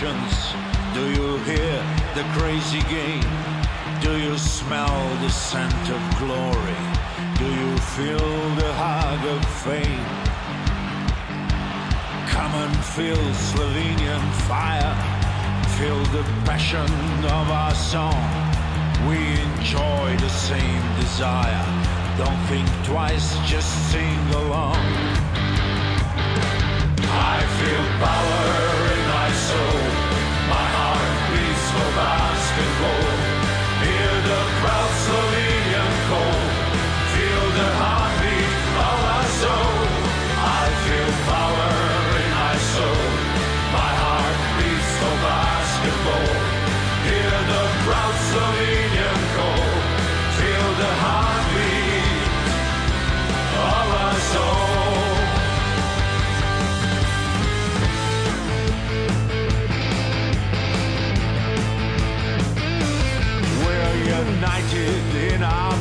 Do you hear the crazy game? Do you smell the scent of glory? Do you feel the hug of fame? Come and feel Slovenian fire. Feel the passion of our song. We enjoy the same desire. Don't think twice, just sing along. I feel power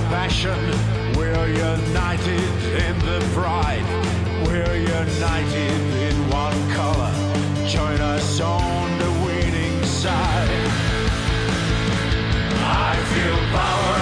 passion. We're united in the pride. We're united in one color. Join us on the winning side. I feel power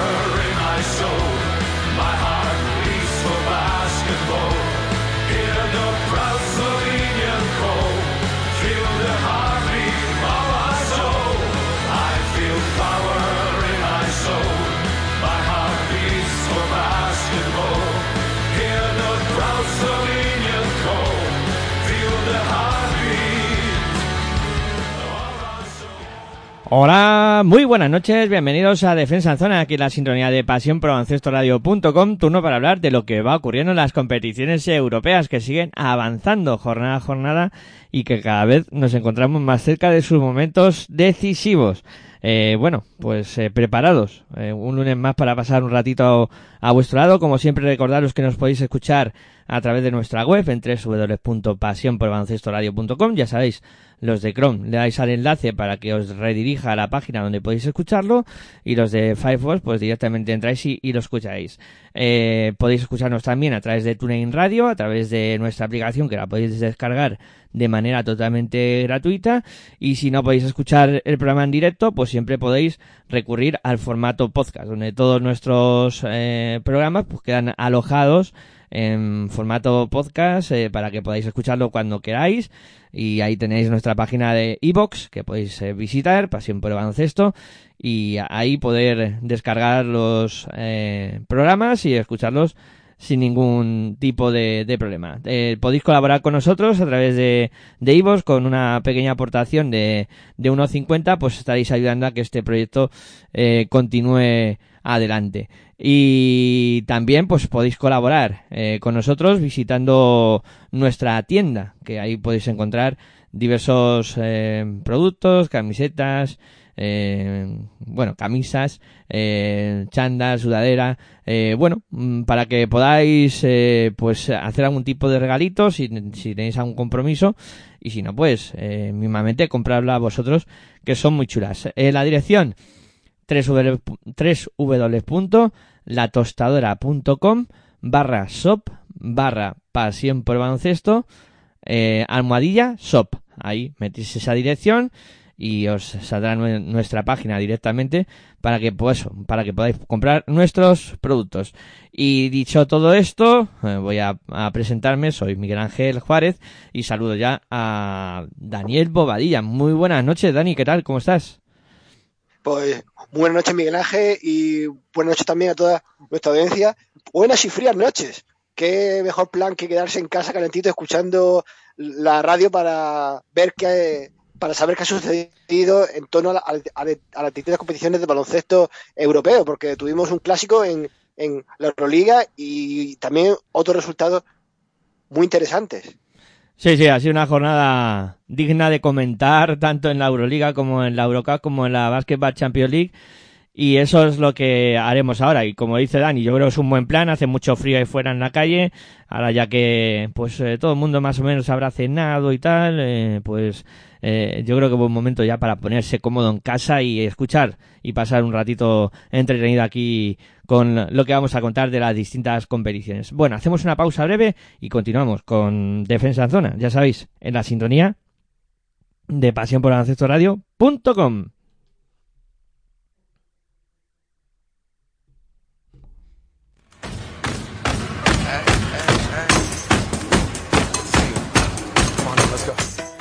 Hola, muy buenas noches, bienvenidos a Defensa en Zona, aquí en la sintonía de Pasión Pro turno para hablar de lo que va ocurriendo en las competiciones europeas que siguen avanzando jornada a jornada y que cada vez nos encontramos más cerca de sus momentos decisivos. Eh, bueno, pues eh, preparados. Eh, un lunes más para pasar un ratito a, vuestro lado. Como siempre, recordaros que nos podéis escuchar a través de nuestra web en. Ya sabéis, los de Chrome le dais al enlace para que os redirija a la página donde podéis escucharlo y los de Firefox pues directamente entráis y, lo escucháis. Eh, podéis escucharnos también a través de TuneIn Radio, a través de nuestra aplicación que la podéis descargar de manera totalmente gratuita y si no podéis escuchar el programa en directo pues siempre podéis recurrir al formato podcast donde todos nuestros eh, programas pues quedan alojados en formato podcast eh, para que podáis escucharlo cuando queráis y ahí tenéis nuestra página de iBox que podéis eh, visitar por el baloncesto y ahí poder descargar los eh, programas y escucharlos sin ningún tipo de, de problema. Eh, podéis colaborar con nosotros a través de, de con una pequeña aportación de, de 1,50, pues estaréis ayudando a que este proyecto eh, continúe adelante. Y también pues podéis colaborar eh, con nosotros visitando nuestra tienda, que ahí podéis encontrar diversos eh, productos, camisetas, eh, bueno, camisas, eh, chándal, sudadera, eh, bueno, mm, para que podáis eh, pues hacer algún tipo de regalito si, si tenéis algún compromiso y si no pues mismamente comprarla vosotros que son muy chulas. La dirección www.latostadora.com barra shop barra pasión por baloncesto eh, almohadilla shop ahí metéis esa dirección y os saldrá nue- nuestra página directamente para que pues para que podáis comprar nuestros productos. Y dicho todo esto, eh, voy a, a presentarme, soy Miguel Ángel Juárez y saludo ya a Daniel Bobadilla. Muy buenas noches, Dani, ¿qué tal? ¿Cómo estás? Pues buenas noches, Miguel Ángel, y buenas noches también a toda nuestra audiencia. Buenas y frías noches. Qué mejor plan que quedarse en casa calentito escuchando la radio para ver qué, para saber qué ha sucedido en torno a, la- a, a- a las distintas competiciones de baloncesto europeo, porque tuvimos un clásico en, en la Euroliga y también otros resultados muy interesantes. Sí, sí, ha sido una jornada digna de comentar, tanto en la Euroliga como en la Eurocup, como en la Basketball Champions League. Y eso es lo que haremos ahora. Y como dice Dani, yo creo que es un buen plan. Hace mucho frío ahí fuera en la calle. Ahora ya que pues eh, todo el mundo más o menos habrá cenado y tal, eh, pues eh, yo creo que buen momento ya para ponerse cómodo en casa y escuchar y pasar un ratito entretenido aquí con lo que vamos a contar de las distintas competiciones. Bueno, hacemos una pausa breve y continuamos con Defensa en Zona, ya sabéis, en la sintonía de pasión por Radio.com.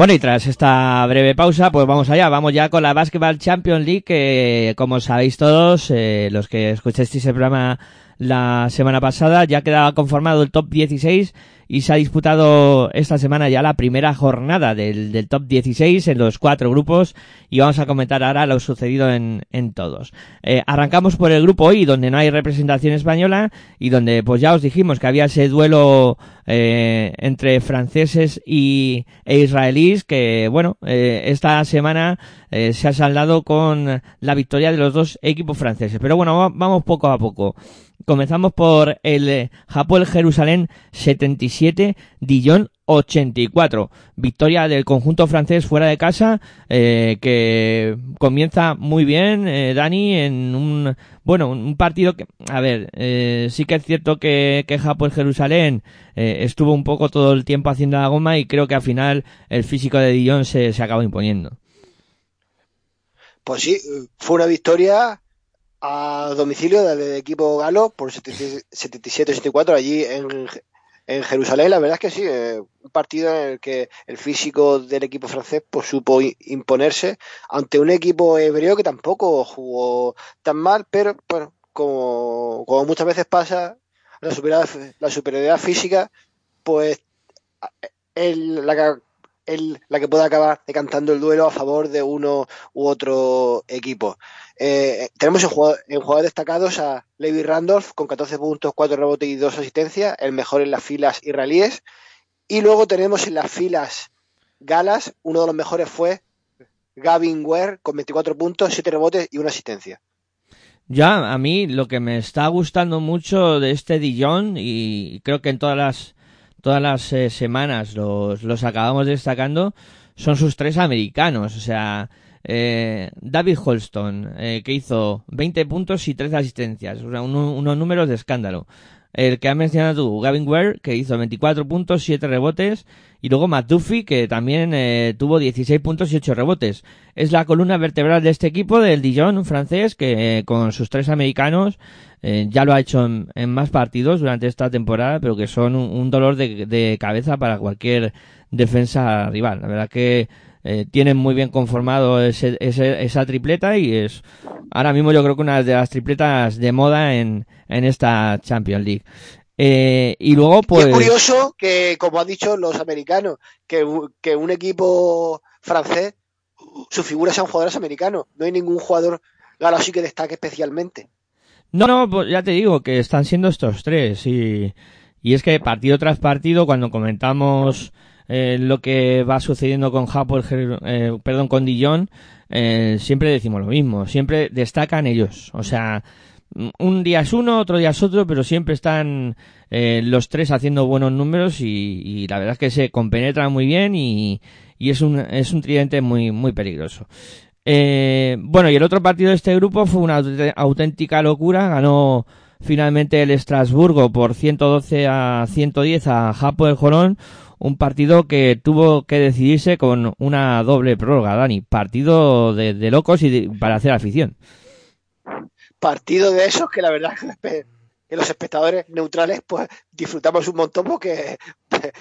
Bueno, y tras esta breve pausa, pues vamos allá, vamos ya con la Basketball Champions League, que como sabéis todos, eh, los que escuchasteis el programa la semana pasada, ya quedaba conformado el top 16 y se ha disputado esta semana ya la primera jornada del, del top 16 en los cuatro grupos y vamos a comentar ahora lo sucedido en, en todos. Eh, arrancamos por el grupo I, donde no hay representación española y donde pues ya os dijimos que había ese duelo eh, entre franceses y, e israelíes que bueno, eh, esta semana eh, se ha saldado con la victoria de los dos equipos franceses. Pero bueno, va- vamos poco a poco. Comenzamos por el eh, Hapoel Jerusalén 77, Dijon 84. Victoria del conjunto francés fuera de casa, eh, que comienza muy bien, eh, Dani, en un, bueno, un partido que, a ver, eh, sí que es cierto que, que Hapoel Jerusalén estuvo un poco todo el tiempo haciendo la goma y creo que al final el físico de Dijon se, se acabó imponiendo. Pues sí, fue una victoria a domicilio del equipo galo por 77-84 allí en, en Jerusalén. La verdad es que sí, eh, un partido en el que el físico del equipo francés pues, supo imponerse ante un equipo hebreo que tampoco jugó tan mal, pero bueno, como, como muchas veces pasa, la superioridad, la superioridad física, pues el, la, que- el- la que puede acabar decantando el duelo a favor de uno u otro equipo. Eh, tenemos en, jugador- en jugadores destacados a Levi Randolph con 14 puntos, 4 rebotes y 2 asistencias, el mejor en las filas israelíes. Y luego tenemos en las filas galas, uno de los mejores fue Gavin Ware con 24 puntos, 7 rebotes y una asistencia. Ya, a mí lo que me está gustando mucho de este Dijon y creo que en todas las todas las eh, semanas los, los acabamos destacando son sus tres americanos, o sea, eh, David Holston eh, que hizo 20 puntos y 13 asistencias, o sea, un- unos números de escándalo. El que has mencionado tú, Gavin Ware, que hizo 24 puntos, 7 rebotes, y luego Matt Duffy, que también eh, tuvo 16 puntos y 8 rebotes. Es la columna vertebral de este equipo del Dijon francés, que eh, con sus tres americanos eh, ya lo ha hecho en, en más partidos durante esta temporada, pero que son un, un dolor de, de cabeza para cualquier defensa rival. La verdad que eh, tienen muy bien conformado ese, ese- esa tripleta y es ahora mismo yo creo que una de las tripletas de moda en, en esta Champions League. Eh, y luego pues... Y es curioso que, como han dicho los americanos, que, que un equipo francés, sus figuras sean jugadores americanos. No hay ningún jugador galo así que destaque especialmente. No, no, pues ya te digo que están siendo estos tres y, y es que partido tras partido cuando comentamos eh, lo que va sucediendo con Jer- eh, perdón, con Dijon, eh, siempre decimos lo mismo, siempre destacan ellos, o sea, un día es uno, otro día es otro, pero siempre están eh, los tres haciendo buenos números y, la verdad es que se compenetran muy bien y, y es un es un tridente muy muy peligroso. Eh, bueno, y el otro partido de este grupo fue una aut- auténtica locura. Ganó finalmente el Estrasburgo por 112 a 110 a Japo del Jolón. Un partido que tuvo que decidirse con una doble prórroga, Dani. Partido de, locos y de- para hacer afición. Partido de esos que la verdad espe- que los espectadores neutrales pues disfrutamos un montón porque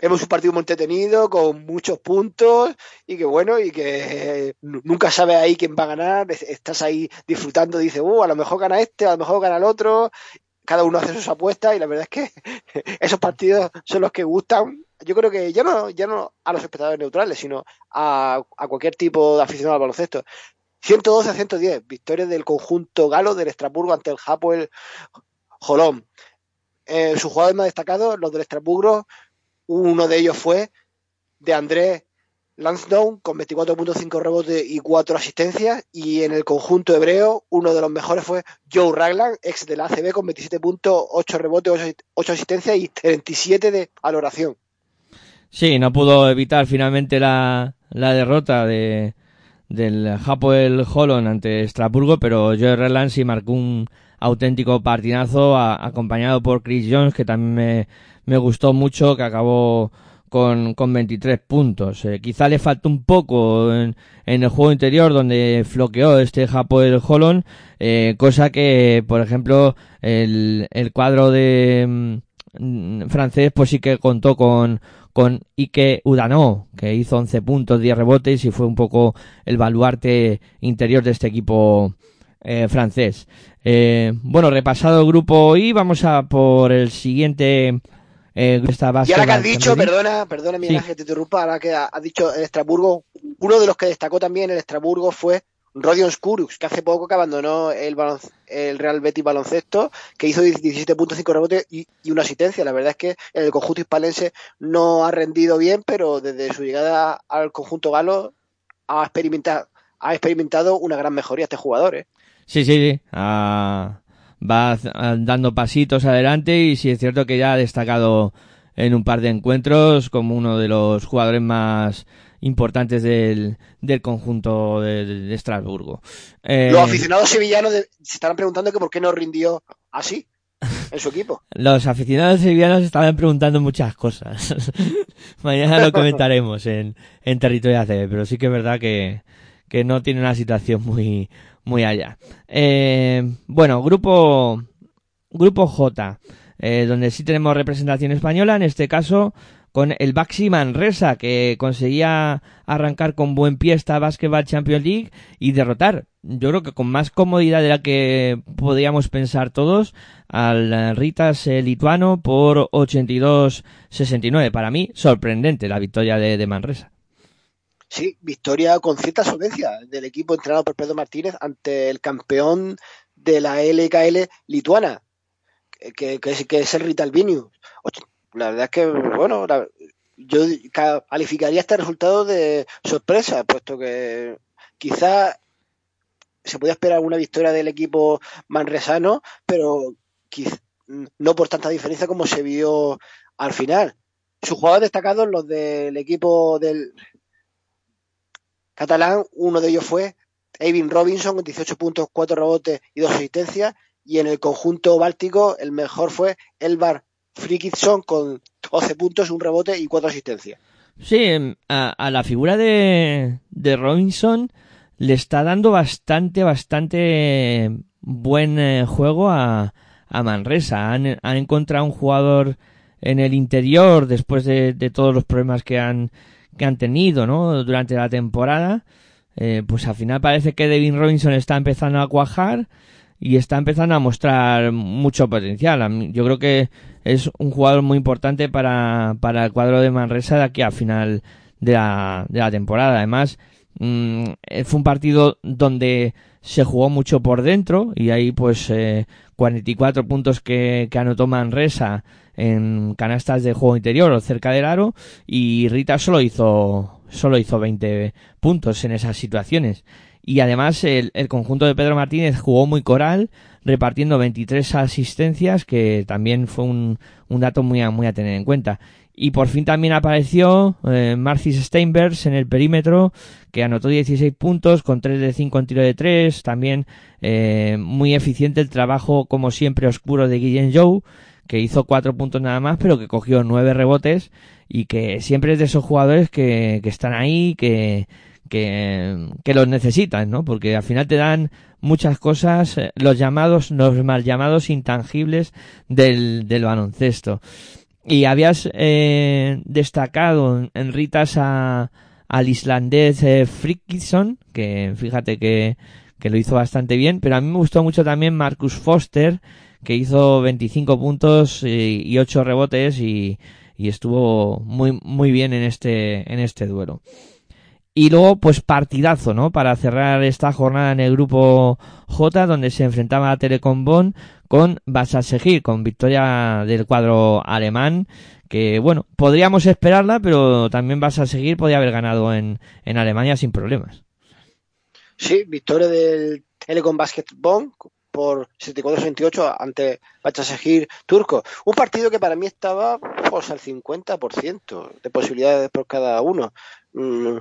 hemos un partido muy entretenido, con muchos puntos y que bueno, y que eh, nu- nunca sabes ahí quién va a ganar, es- estás ahí disfrutando, dices, uh, a lo mejor gana este, a lo mejor gana el otro, cada uno hace sus apuestas y la verdad es que esos partidos son los que gustan. Yo creo que ya no, ya no a los espectadores neutrales, sino a, a cualquier tipo de aficionado al baloncesto. 112 a 110, victoria del conjunto galo del Estrasburgo ante el Hapoel Jolón. Eh, sus jugadores más destacados, los del Estrasburgo, uno de ellos fue de Andrés Lansdowne con 24.5 rebotes y 4 asistencias. Y en el conjunto hebreo, uno de los mejores fue Joe Ragland, ex del ACB, con 27 puntos, 8 rebotes, 8, 8 asistencias y 37 de valoración. Sí, no pudo evitar finalmente la, la derrota de, del Hapoel Holon ante Estrasburgo, pero Joe Reland sí marcó un auténtico partinazo a- acompañado por Chris Jones, que también me, me gustó mucho, que acabó con, con 23 puntos. Eh, quizá le faltó un poco en, en el juego interior donde floqueó este Hapoel Holon, eh, cosa que, por ejemplo, el, el cuadro de mm, francés pues sí que contó con con Ike Udano, que hizo 11 puntos, 10 rebotes y fue un poco el baluarte interior de este equipo eh, francés. Eh, bueno, repasado el grupo I, vamos a por el siguiente. Eh, Y ahora que has dicho, perdona, perdona, Miguel Sí. Que te interrumpa, ahora que ha- has dicho el Estrasburgo, uno de los que destacó también el Estrasburgo fue Rodion Skurux, que hace poco que abandonó el, el Real Betis baloncesto, que hizo 17.5 rebotes y, y una asistencia. La verdad es que el conjunto hispalense no ha rendido bien, pero desde su llegada al conjunto galo ha experimentado, ha experimentado una gran mejoría este jugador. ¿eh? Sí, sí, sí. Ah, va dando pasitos adelante y sí es cierto que ya ha destacado en un par de encuentros como uno de los jugadores más importantes del, del conjunto de, de Estrasburgo. Eh, Los aficionados sevillanos de- se estarán preguntando que por qué no rindió así en su equipo. Los aficionados sevillanos estaban preguntando muchas cosas. Mañana lo comentaremos en, en territorio ACB, pero sí que es verdad que, que no tiene una situación muy, muy allá. Eh, bueno, grupo, grupo J, eh, donde sí tenemos representación española, en este caso con el Baxi Manresa, que conseguía arrancar con buen pie esta Basketball Champions League y derrotar, yo creo que con más comodidad de la que podíamos pensar todos, al Ritas eh, lituano por 82-69. Para mí, sorprendente la victoria de, de Manresa. Sí, victoria con cierta solvencia del equipo entrenado por Pedro Martínez ante el campeón de la LKL lituana, que, es, el Rital Vilnius. Och- La verdad es que, bueno, yo calificaría este resultado de sorpresa, puesto que quizá se podía esperar una victoria del equipo manresano, pero quiz- no por tanta diferencia como se vio al final. Sus jugadores destacados, los del equipo del catalán, uno de ellos fue Eivin Robinson con 18 puntos, 4 rebotes y 2 asistencias, y en el conjunto báltico el mejor fue Elvar Frikidson con 11 puntos, un rebote y 4 asistencias. Sí, em, a, a la figura de, de Robinson le está dando bastante, bastante buen eh, juego a, a Manresa. Han, han encontrado un jugador en el interior después de, de todos los problemas que han, que han tenido, ¿no? Durante la temporada. Eh, pues al final parece que Devin Robinson está empezando a cuajar y está empezando a mostrar mucho potencial. Yo creo que es un jugador muy importante para, para el cuadro de Manresa de aquí a final de la, de la temporada. Además, mm, fue un partido donde se jugó mucho por dentro y ahí pues eh, 44 puntos que, que anotó Manresa en canastas de juego interior o cerca del aro y Rita solo hizo solo hizo 20 puntos en esas situaciones. Y además el, el conjunto de Pedro Martínez jugó muy coral repartiendo 23 asistencias que también fue un, un dato muy a, muy a tener en cuenta y por fin también apareció eh, Marcis Steinbergs en el perímetro que anotó 16 puntos con 3 de 5 en tiro de 3 también eh, muy eficiente el trabajo como siempre oscuro de Guillén Joe que hizo 4 puntos nada más pero que cogió 9 rebotes y que siempre es de esos jugadores que, que están ahí que, que, que los necesitan, ¿no? Porque al final te dan muchas cosas, eh, los llamados, los mal llamados intangibles del, del baloncesto. Y habías eh, destacado en- Ritas a, al islandés eh, que fíjate que, que lo hizo bastante bien, pero a mí me gustó mucho también Marcus Foster, que hizo 25 puntos y, y 8 rebotes y, y estuvo muy, muy bien en este, en este duelo. Y luego, pues partidazo, ¿no? Para cerrar esta jornada en el grupo J, donde se enfrentaba a Telecom Bonn con Basasegir, con victoria del cuadro alemán, que bueno, podríamos esperarla, pero también Basasegir podía haber ganado en, en Alemania sin problemas. Sí, victoria del Telecom Basketball por 74-68 ante Bachasegir turco. Un partido que para mí estaba pues, al 50% de posibilidades por cada uno. Mm,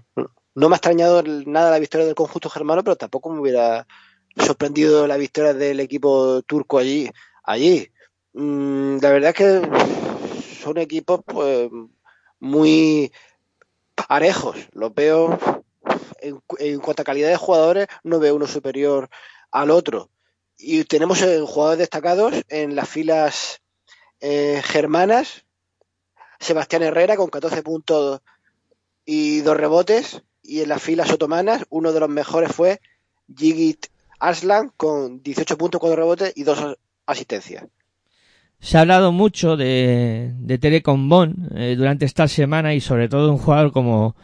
No me ha extrañado nada la victoria del conjunto germano, pero tampoco me hubiera sorprendido la victoria del equipo turco allí. allí. Mm, La verdad es que son equipos pues muy parejos. Los veo en cuanto a calidad de jugadores, no veo uno superior al otro. Y tenemos eh, jugadores destacados en las filas eh, germanas. Sebastián Herrera con 14 puntos y dos rebotes. Y en las filas otomanas, uno de los mejores fue Gigit Arslan con 18 puntos, 4 rebotes y dos as- asistencias. Se ha hablado mucho de, de Telecom Bonn eh, durante esta semana y sobre todo un jugador como,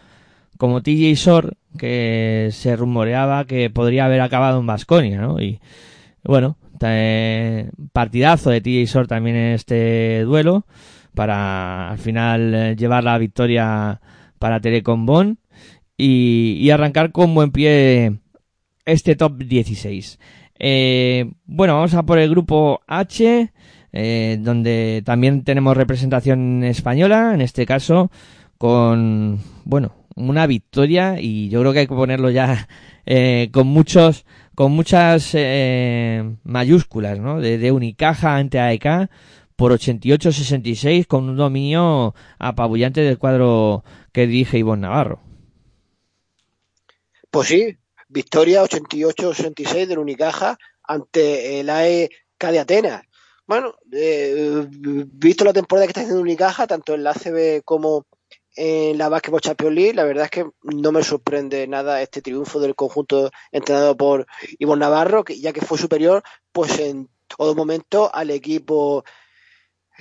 como TJ Shore, que se rumoreaba que podría haber acabado en Basconia, ¿no? Y bueno, eh, partidazo de TJ Shore también en este duelo para al final eh, llevar la victoria para Telecom Bonn y, y arrancar con buen pie este top 16. Eh, bueno, vamos a por el grupo H, eh, donde también tenemos representación española, en este caso con, bueno, una victoria y yo creo que hay que ponerlo ya eh, con muchos, con muchas eh, mayúsculas, ¿no? De, de Unicaja ante AEK por 88-66 con un dominio apabullante del cuadro que dirige Ivonne Navarro. Pues sí, victoria 88-66 del Unicaja ante el AEK de Atenas. Bueno, eh, visto la temporada que está haciendo Unicaja, tanto en la ACB como en la Basketball Champions League, la verdad es que no me sorprende nada este triunfo del conjunto entrenado por Ivonne Navarro, que ya que fue superior, pues en todo momento al equipo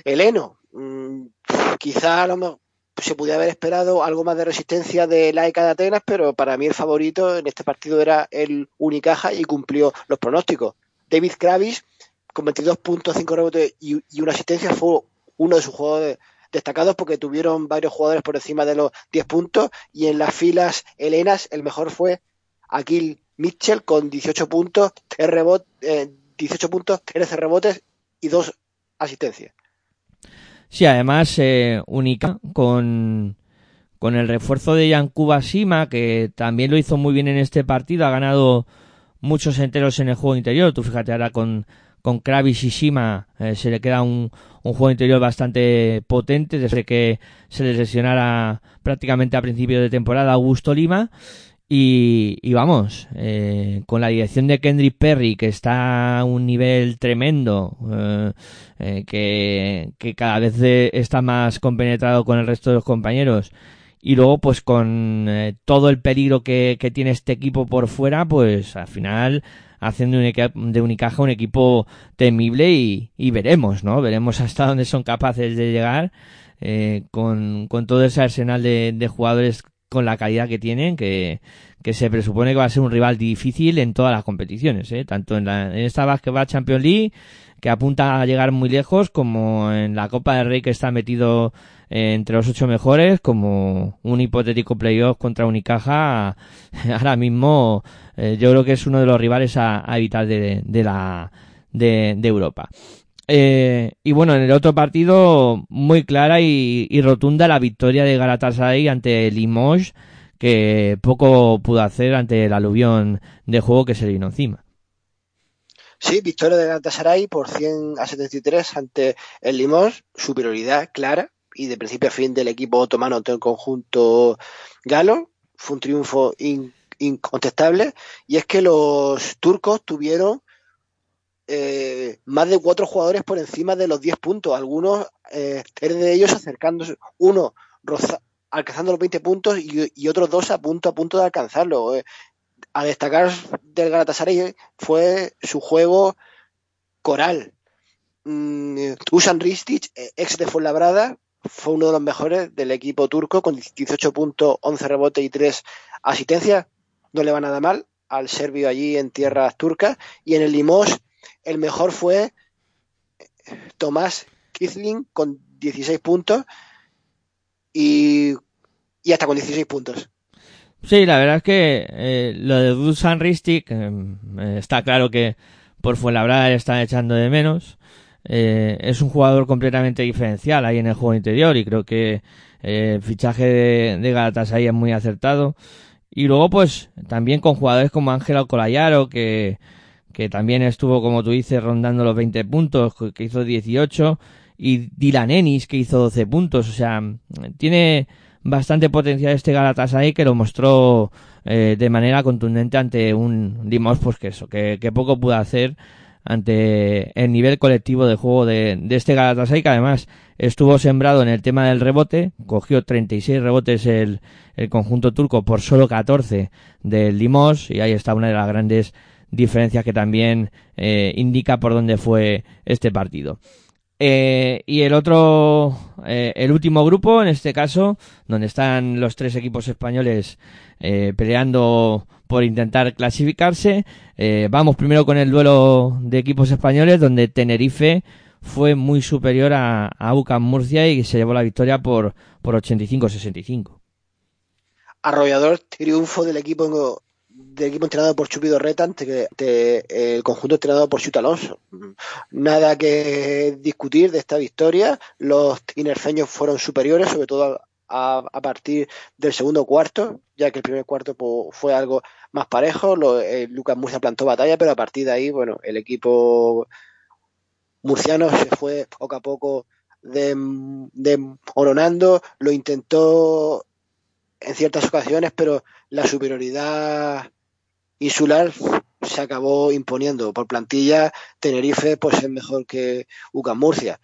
heleno. Mm, quizá a lo se pudiera haber esperado algo más de resistencia de la ECA de Atenas, pero para mí el favorito en este partido era el Unicaja y cumplió los pronósticos. David Kravis, con 22 puntos, 5 rebotes y, una asistencia, fue uno de sus jugadores destacados porque tuvieron varios jugadores por encima de los 10 puntos y en las filas helenas el mejor fue Akil Mitchell con 18 puntos, 3 rebot- eh, 18 puntos, 13 rebotes y 2 asistencias. Sí, además, eh, Unica con, con el refuerzo de Yankuba Sima, que también lo hizo muy bien en este partido, ha ganado muchos enteros en el juego interior. Tú fíjate ahora con, con Kravis y Shima eh, se le queda un, un juego interior bastante potente desde que se les lesionara prácticamente a principio de temporada Augusto Lima. Y, vamos, eh, con la dirección de Kendrick Perry, que está a un nivel tremendo, eh, eh, que, cada vez está más compenetrado con el resto de los compañeros, y luego pues con eh, todo el peligro que, tiene este equipo por fuera, pues al final haciendo de Unicaja un equipo temible y, veremos, ¿no? Veremos hasta dónde son capaces de llegar con, todo ese arsenal de jugadores con la calidad que tienen, que, que se presupone que va a ser un rival difícil en todas las competiciones, ¿eh? tanto en, la, en esta Basketball Champions League, que apunta a llegar muy lejos, como en la Copa del Rey que está metido entre los ocho mejores, como un hipotético playoff contra Unicaja, ahora mismo eh, yo creo que es uno de los rivales a, a evitar de, de la de, de Europa. Eh, y bueno, en el otro partido, muy clara y, rotunda la victoria de Galatasaray ante Limoges, que poco pudo hacer ante el aluvión de juego que se le vino encima. Sí, victoria de Galatasaray por 100 a 73 ante el Limos, superioridad clara y de principio a fin del equipo otomano ante el conjunto galo. Fue un triunfo in- incontestable y es que los turcos tuvieron eh, más de cuatro jugadores por encima de los 10 puntos, algunos, eh, tres de ellos acercándose, uno alcanzando los 20 puntos y, otros dos a punto a punto de alcanzarlo. eh. A destacar del Galatasaray fue su juego coral. Mm, Dusan Ristic, ex de Fuenlabrada, fue uno de los mejores del equipo turco con 18 puntos, 11 rebotes y 3 asistencias. No le va nada mal al serbio allí en tierras turcas. Y en el Limos, el mejor fue Tomás Kizling con 16 puntos y, y hasta con 16 puntos. Sí, la verdad es que eh, lo de Dusan Ristic eh, eh, está claro que por Fuenlabrada le están echando de menos. Eh, es un jugador completamente diferencial ahí en el juego interior y creo que eh, el fichaje de, de Galatasaray es muy acertado. Y luego pues también con jugadores como Ángelo Colayaro que, que también estuvo como tú dices rondando los 20 puntos, que hizo 18 y Dylan Ennis que hizo 12 puntos, o sea, tiene bastante potencial este Galatasaray que lo mostró eh, de manera contundente ante un Limos pues que eso, que, que poco pudo hacer ante el nivel colectivo de juego de, de este Galatasaray que además estuvo sembrado en el tema del rebote, cogió 36 rebotes el, el conjunto turco por solo 14 del Limos y ahí está una de las grandes diferencias que también eh, indica por dónde fue este partido. Eh, y el otro, eh, el último grupo, en este caso, donde están los tres equipos españoles peleando por intentar clasificarse. Vamos primero con el duelo de equipos españoles, donde Tenerife fue muy superior a, a UCAM Murcia y se llevó la victoria por, por 85-65. Arrollador triunfo del equipo del equipo entrenado por Chupido Reta ante, el conjunto entrenado por Chute Alonso. Nada que discutir de esta victoria. Los tinerfeños fueron superiores, sobre todo a, a partir del segundo cuarto, ya que el primer cuarto pues, fue algo más parejo. Lo, eh, Lucas Murcia plantó batalla, pero a partir de ahí, bueno, el equipo murciano se fue poco a poco desmoronando. Lo intentó en ciertas ocasiones, pero la superioridad insular se acabó imponiendo por plantilla. Tenerife pues es mejor que UCAM Murcia.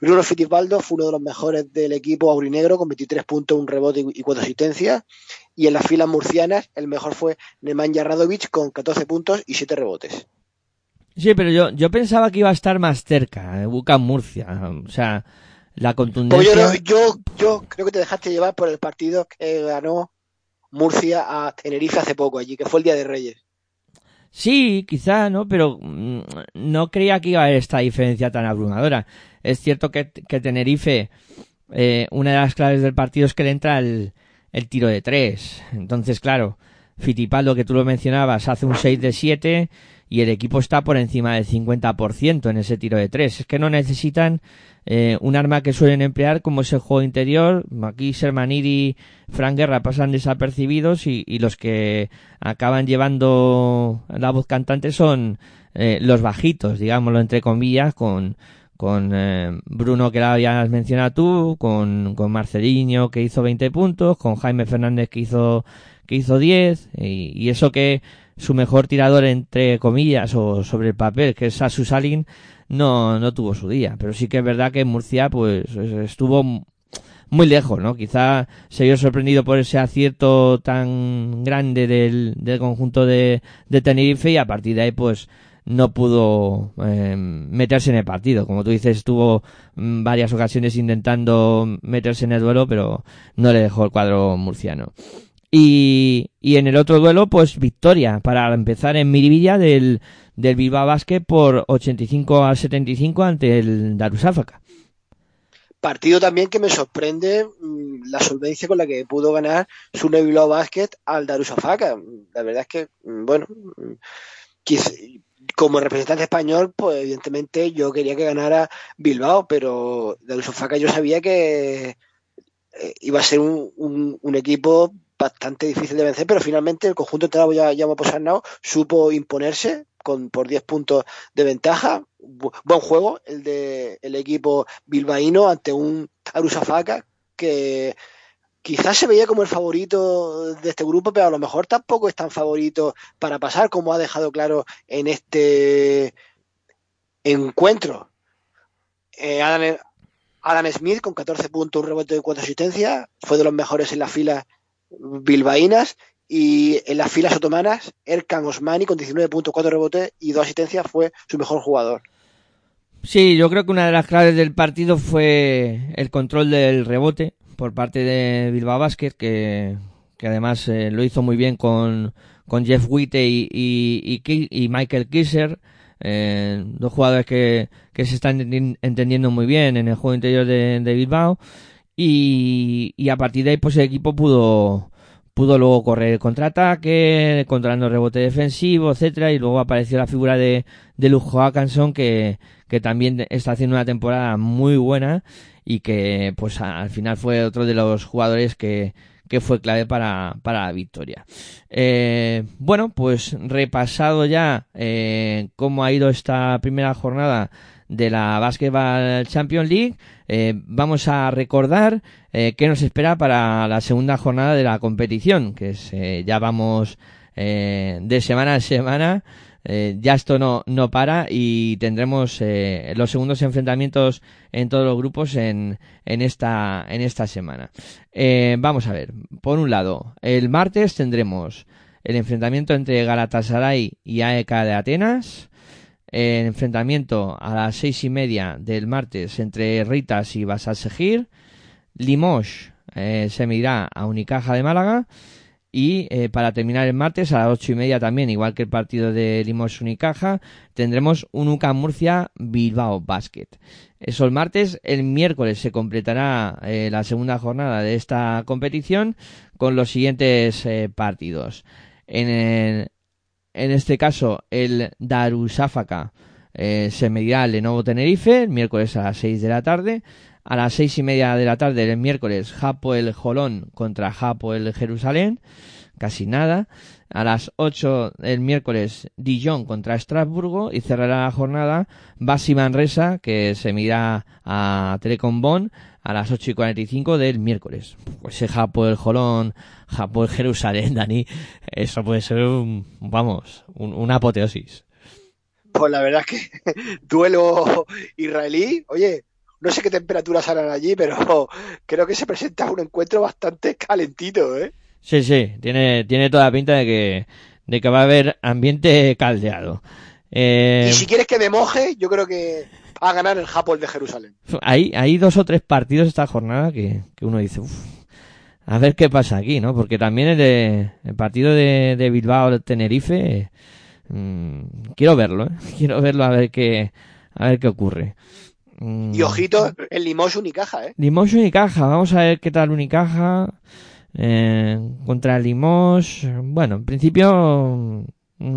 Bruno Fittipaldo fue uno de los mejores del equipo aurinegro con 23 puntos, un rebote y cuatro asistencias. Y en las filas murcianas el mejor fue Nemanja Radovic con 14 puntos y 7 rebotes. Sí, pero yo, yo pensaba que iba a estar más cerca, eh, UCAM Murcia. O sea, la Pues contundencia... yo, yo, yo creo que te dejaste llevar por el partido que ganó Murcia a Tenerife hace poco allí, que fue el Día de Reyes. Sí, quizá, ¿no? Pero mm, no creía que iba a haber esta diferencia tan abrumadora. Es cierto que, que Tenerife eh, una de las claves del partido es que le entra el, el tiro de tres. Entonces, claro, Fittipaldo, que tú lo mencionabas, hace un 6 de 7 y el equipo está por encima del 50% en ese tiro de tres. Es que no necesitan eh, un arma que suelen emplear como es el juego interior. Aquí Sermanidi y Frank Guerra pasan desapercibidos y, los que acaban llevando la voz cantante son eh, los bajitos, digámoslo entre comillas, con, con eh, Bruno que la habías mencionado tú, con, con Marceliño que hizo 20 puntos, con Jaime Fernández que hizo, que hizo 10, y, y eso que su mejor tirador entre comillas o sobre el papel, que es Sasu Salin, no, no tuvo su día. Pero sí que es verdad que Murcia pues estuvo muy lejos, ¿no? Quizá se vio sorprendido por ese acierto tan grande del, del conjunto de, de Tenerife y a partir de ahí pues no pudo eh, meterse en el partido. Como tú dices, estuvo mm, varias ocasiones intentando meterse en el duelo, pero no le dejó el cuadro murciano. Y, y en el otro duelo, pues victoria para empezar en Miribilla del, del Bilbao Basket por 85 a 75 ante el Darussáfaca. Partido también que me sorprende mm, la solvencia con la que pudo ganar su Bilbao Basket al Darusafaka. La verdad es que, mm, bueno, mm, como representante español, pues evidentemente yo quería que ganara Bilbao, pero Darusafaka yo sabía que eh, iba a ser un- un equipo bastante difícil de vencer, pero finalmente el conjunto entrenado ya, ya Posarnau supo imponerse con por 10 puntos de ventaja. Bu- buen juego el de el equipo bilbaíno ante un Darusafaka que quizás se veía como el favorito de este grupo, pero a lo mejor tampoco es tan favorito para pasar, como ha dejado claro en este encuentro. Eh, Adam, Smith con 14 puntos, un rebote de 4 asistencias, fue de los mejores en las filas bilbaínas y en las filas otomanas, Erkan Osmani con 19.4 rebotes y 2 asistencias fue su mejor jugador. Sí, yo creo que una de las claves del partido fue el control del rebote por parte de Bilbao Basket, que, además eh, lo hizo muy bien con, con Jeff Witte y, Michael Kisser, eh, dos jugadores que, que se están entendi- entendiendo muy bien en el juego interior de Bilbao. Y, y a partir de ahí, pues el equipo pudo, pudo luego correr el contraataque, controlando el rebote defensivo, etcétera, y luego apareció la figura de, de Lujo que, que también está haciendo una temporada muy buena y que pues al final fue otro de los jugadores que, que fue clave para, para la victoria. Eh, bueno, pues repasado ya eh, cómo ha ido esta primera jornada de la Basketball Champions League, eh, vamos a recordar eh, qué nos espera para la segunda jornada de la competición, que es, eh, ya vamos eh, de semana a semana. Ya esto no, no para y tendremos los segundos enfrentamientos en todos los grupos en, en, esta, en esta semana. Vamos a ver, por un lado, el martes tendremos el enfrentamiento entre Galatasaray y AEK de Atenas, el enfrentamiento a las seis y media del martes entre Ritas y Basal Segir, Limoges eh, se medirá a Unicaja de Málaga y eh, para terminar el martes a las ocho y media también, igual que el partido de Limos Unicaja, tendremos un Murcia Bilbao Basket. Eso el martes, el miércoles se completará eh, la segunda jornada de esta competición con los siguientes eh, partidos. En, el- en este caso, el Darussáfaca eh, se medirá al Lenovo Tenerife el miércoles a las 6 de la tarde. A las seis y media de la tarde del miércoles, Japo el Jolón contra Japo el Jerusalén. Casi nada. A las 8 del miércoles, Dijon contra Estrasburgo. Y cerrará la jornada Basi Manresa, que se medirá a Telecom Bonn a las 8 y 45 del miércoles. Pues ese Japo el Jolón, Japo el Jerusalén, Dani. Eso puede ser un, vamos, un- una apoteosis. Pues la verdad es que duelo israelí, oye, no sé qué temperaturas harán allí, pero creo que se presenta un encuentro bastante calentito, ¿eh? Sí, sí, tiene, tiene toda la pinta de que, de que va a haber ambiente caldeado. Eh, Y si quieres que me moje, yo creo que va a ganar el Japón de Jerusalén. hay, hay dos o tres partidos esta jornada que, que uno dice, "Uf, a ver qué pasa aquí, ¿no? Porque también el, de, el partido de, de Bilbao-Tenerife, mm, quiero verlo, ¿eh? Quiero verlo a ver qué, a ver qué ocurre. Mm, Y ojito, el Limos Unicaja, ¿eh? Limos Unicaja, vamos a ver qué tal Unicaja eh, contra Limos. Bueno, en principio mm,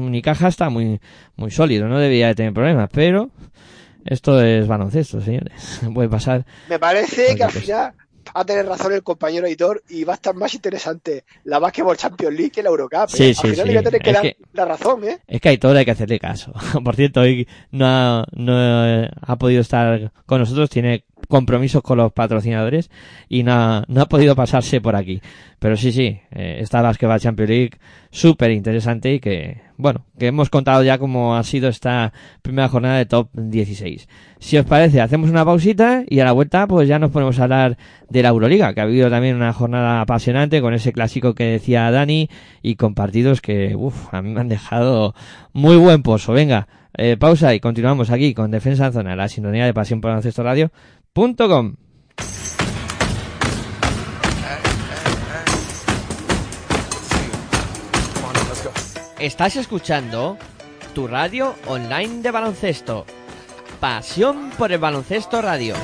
Unicaja está muy muy sólido, no debería de tener problemas, pero esto es baloncesto, señores. Puede pasar. Me parece que al final va a tener razón el compañero Aitor y va a estar más interesante la Basketball Champions League que la Eurocup. Sí, ¿eh? sí, al final sí. le voy a tener que Es dar que- la razón, ¿eh? Es que hay todo hay que hacerle caso. Por cierto, hoy no ha, no ha podido estar con nosotros, tiene compromisos con los patrocinadores y no ha, no ha podido pasarse por aquí. Pero sí, sí, eh, esta Basketball Champions League súper interesante y que, bueno, que hemos contado ya cómo ha sido esta primera jornada de top 16. Si os parece, hacemos una pausita y a la vuelta pues ya nos ponemos a hablar de la Euroliga, que ha habido también una jornada apasionante con ese clásico que decía Dani y con partidos que, uff, a mí me han dejado muy buen pozo. Venga, eh, pausa y continuamos aquí con Defensa en Zona, la sintonía de Pasión por Baloncesto Radio.com. Estás escuchando tu radio online de baloncesto. Pasión por el baloncesto radio.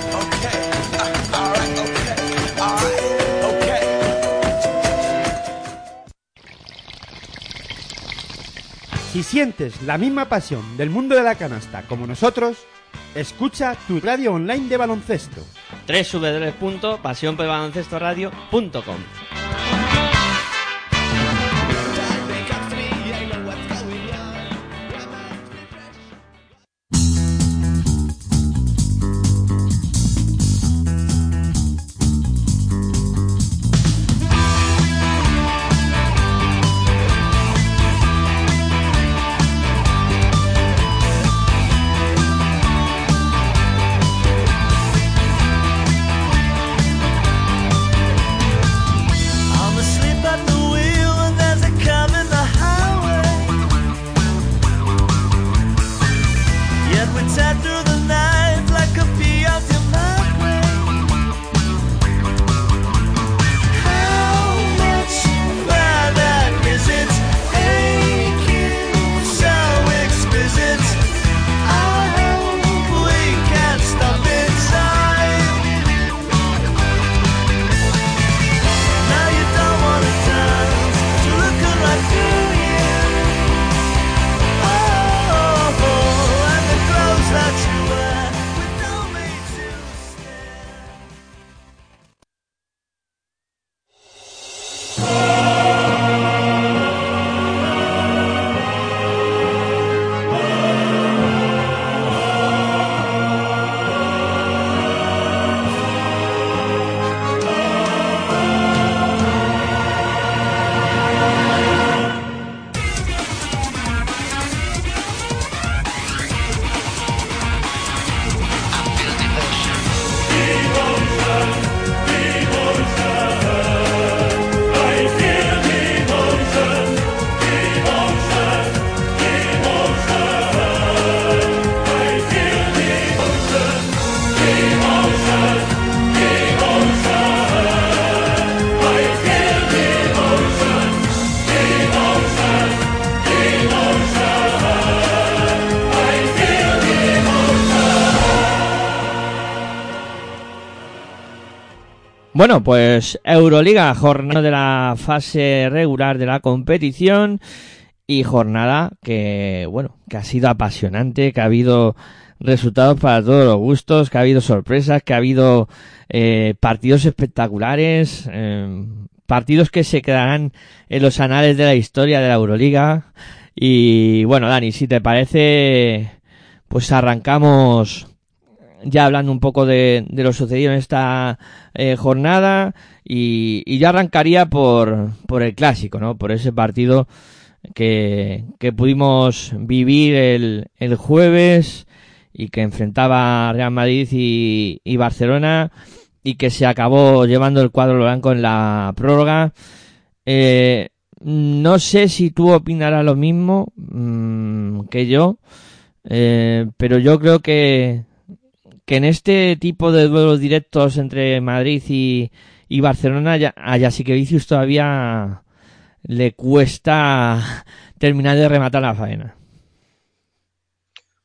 Si sientes la misma pasión del mundo de la canasta como nosotros, escucha tu radio online de baloncesto. www.pasionporbaloncestoradio.com I'm Bueno, pues Euroliga, jornada de la fase regular de la competición y jornada que, bueno, que ha sido apasionante, que ha habido resultados para todos los gustos, que ha habido sorpresas, que ha habido eh, partidos espectaculares, eh, partidos que se quedarán en los anales de la historia de la Euroliga. Y bueno, Dani, si te parece, pues arrancamos ya hablando un poco de, de lo sucedido en esta eh, jornada y, y yo arrancaría por, por el clásico, ¿no? Por ese partido que, que pudimos vivir el, el jueves y que enfrentaba Real Madrid y, y Barcelona y que se acabó llevando el cuadro blanco en la prórroga. Eh, no sé si tú opinarás lo mismo mm, que yo, eh, pero yo creo que, que en este tipo de duelos directos entre Madrid y, Barcelona, ya, a Jasikevicius todavía le cuesta terminar de rematar la faena.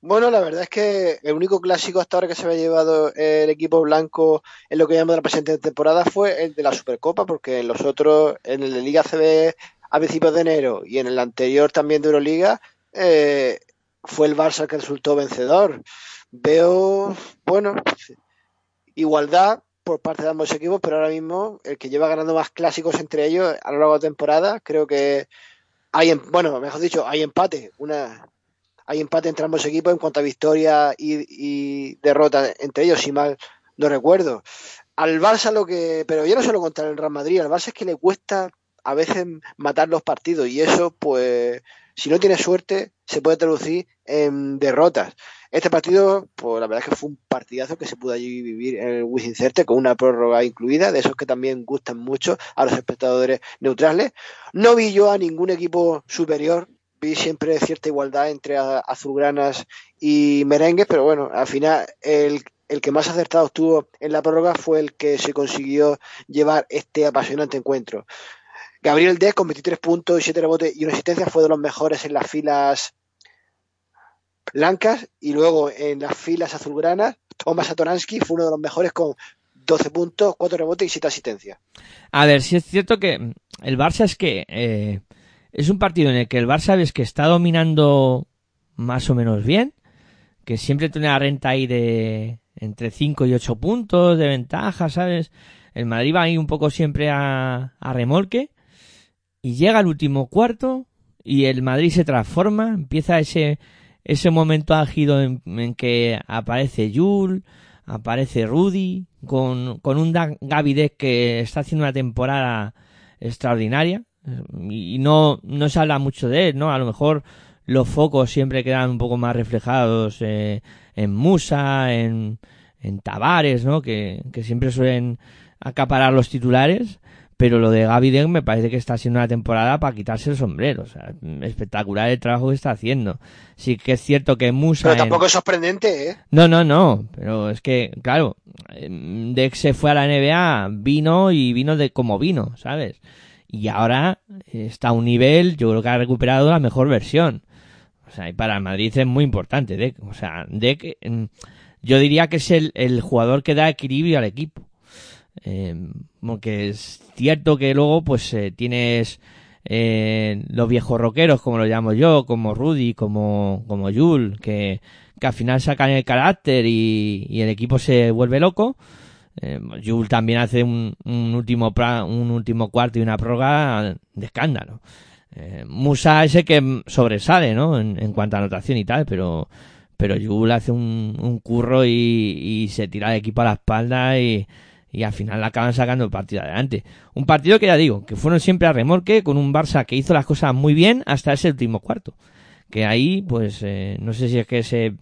Bueno, la verdad es que el único clásico hasta ahora que se había llevado el equipo blanco en lo que llamamos la presente temporada fue el de la Supercopa, porque en los otros, en el de Liga CB a principios de enero y en el anterior también de Euroliga, eh, fue el Barça el que resultó vencedor. Veo, bueno, igualdad por parte de ambos equipos, pero ahora mismo el que lleva ganando más clásicos entre ellos a lo largo de la temporada, creo que hay, em- bueno, mejor dicho, hay empate, una, hay empate entre ambos equipos en cuanto a victoria y, y derrota entre ellos, si mal no recuerdo. Al Barça lo que, pero yo no solo contra el Real Madrid, al Barça es que le cuesta a veces matar los partidos y eso, pues, si no tiene suerte, se puede traducir en derrotas. Este partido, pues la verdad es que fue un partidazo que se pudo allí vivir en el Wizzing Center con una prórroga incluida, de esos que también gustan mucho a los espectadores neutrales. No vi yo a ningún equipo superior, vi siempre cierta igualdad entre azulgranas y merengues, pero bueno, al final el, el que más acertado estuvo en la prórroga fue el que se consiguió llevar este apasionante encuentro. Gabriel Dez con 23 puntos y 7 rebotes y una asistencia fue de los mejores en las filas blancas y luego en las filas azulgranas Tomás Atoransky fue uno de los mejores con 12 puntos, 4 rebotes y 7 asistencias. A ver, si es cierto que el Barça es que eh, es un partido en el que el Barça ves que está dominando más o menos bien, que siempre tiene la renta ahí de entre 5 y 8 puntos de ventaja, ¿sabes? El Madrid va ahí un poco siempre a, a remolque y llega el último cuarto y el Madrid se transforma, empieza ese ese momento álgido en, en que aparece Yul, aparece Rudy, con, con un Deck que está haciendo una temporada extraordinaria, y no, no se habla mucho de él, ¿no? A lo mejor los focos siempre quedan un poco más reflejados eh, en Musa, en, en Tavares, ¿no? Que, que siempre suelen acaparar los titulares, pero lo de Gaby Deck me parece que está siendo una temporada para quitarse el sombrero, o sea, espectacular el trabajo que está haciendo. Sí que es cierto que Musa... Pero en- tampoco es sorprendente, ¿eh? no, no, no, pero es que, claro, eh, Dex se fue a la NBA, vino y vino de como vino, ¿sabes? Y ahora está a un nivel, yo creo que ha recuperado la mejor versión. O sea, y para el Madrid es muy importante, Deck. O sea, Deck, mm, yo diría que es el, el jugador que da equilibrio al equipo. Eh, es cierto que luego, pues, eh, tienes eh, los viejos rockeros, como lo llamo yo, como Rudy, como, como Jul, que, que al final sacan el carácter y, y el equipo se vuelve loco. Eh, Jul también hace un, un último un último cuarto y una prórroga de escándalo. Eh, Musa ese que mm, sobresale, ¿no? En, en cuanto a anotación y tal, pero pero Jul hace un, un curro y, y se tira el equipo a la espalda y, y al final la acaban sacando el partido adelante. Un partido que ya digo, que fueron siempre a remolque con un Barça que hizo las cosas muy bien hasta ese último cuarto. Que ahí, pues, eh, no sé si es que se,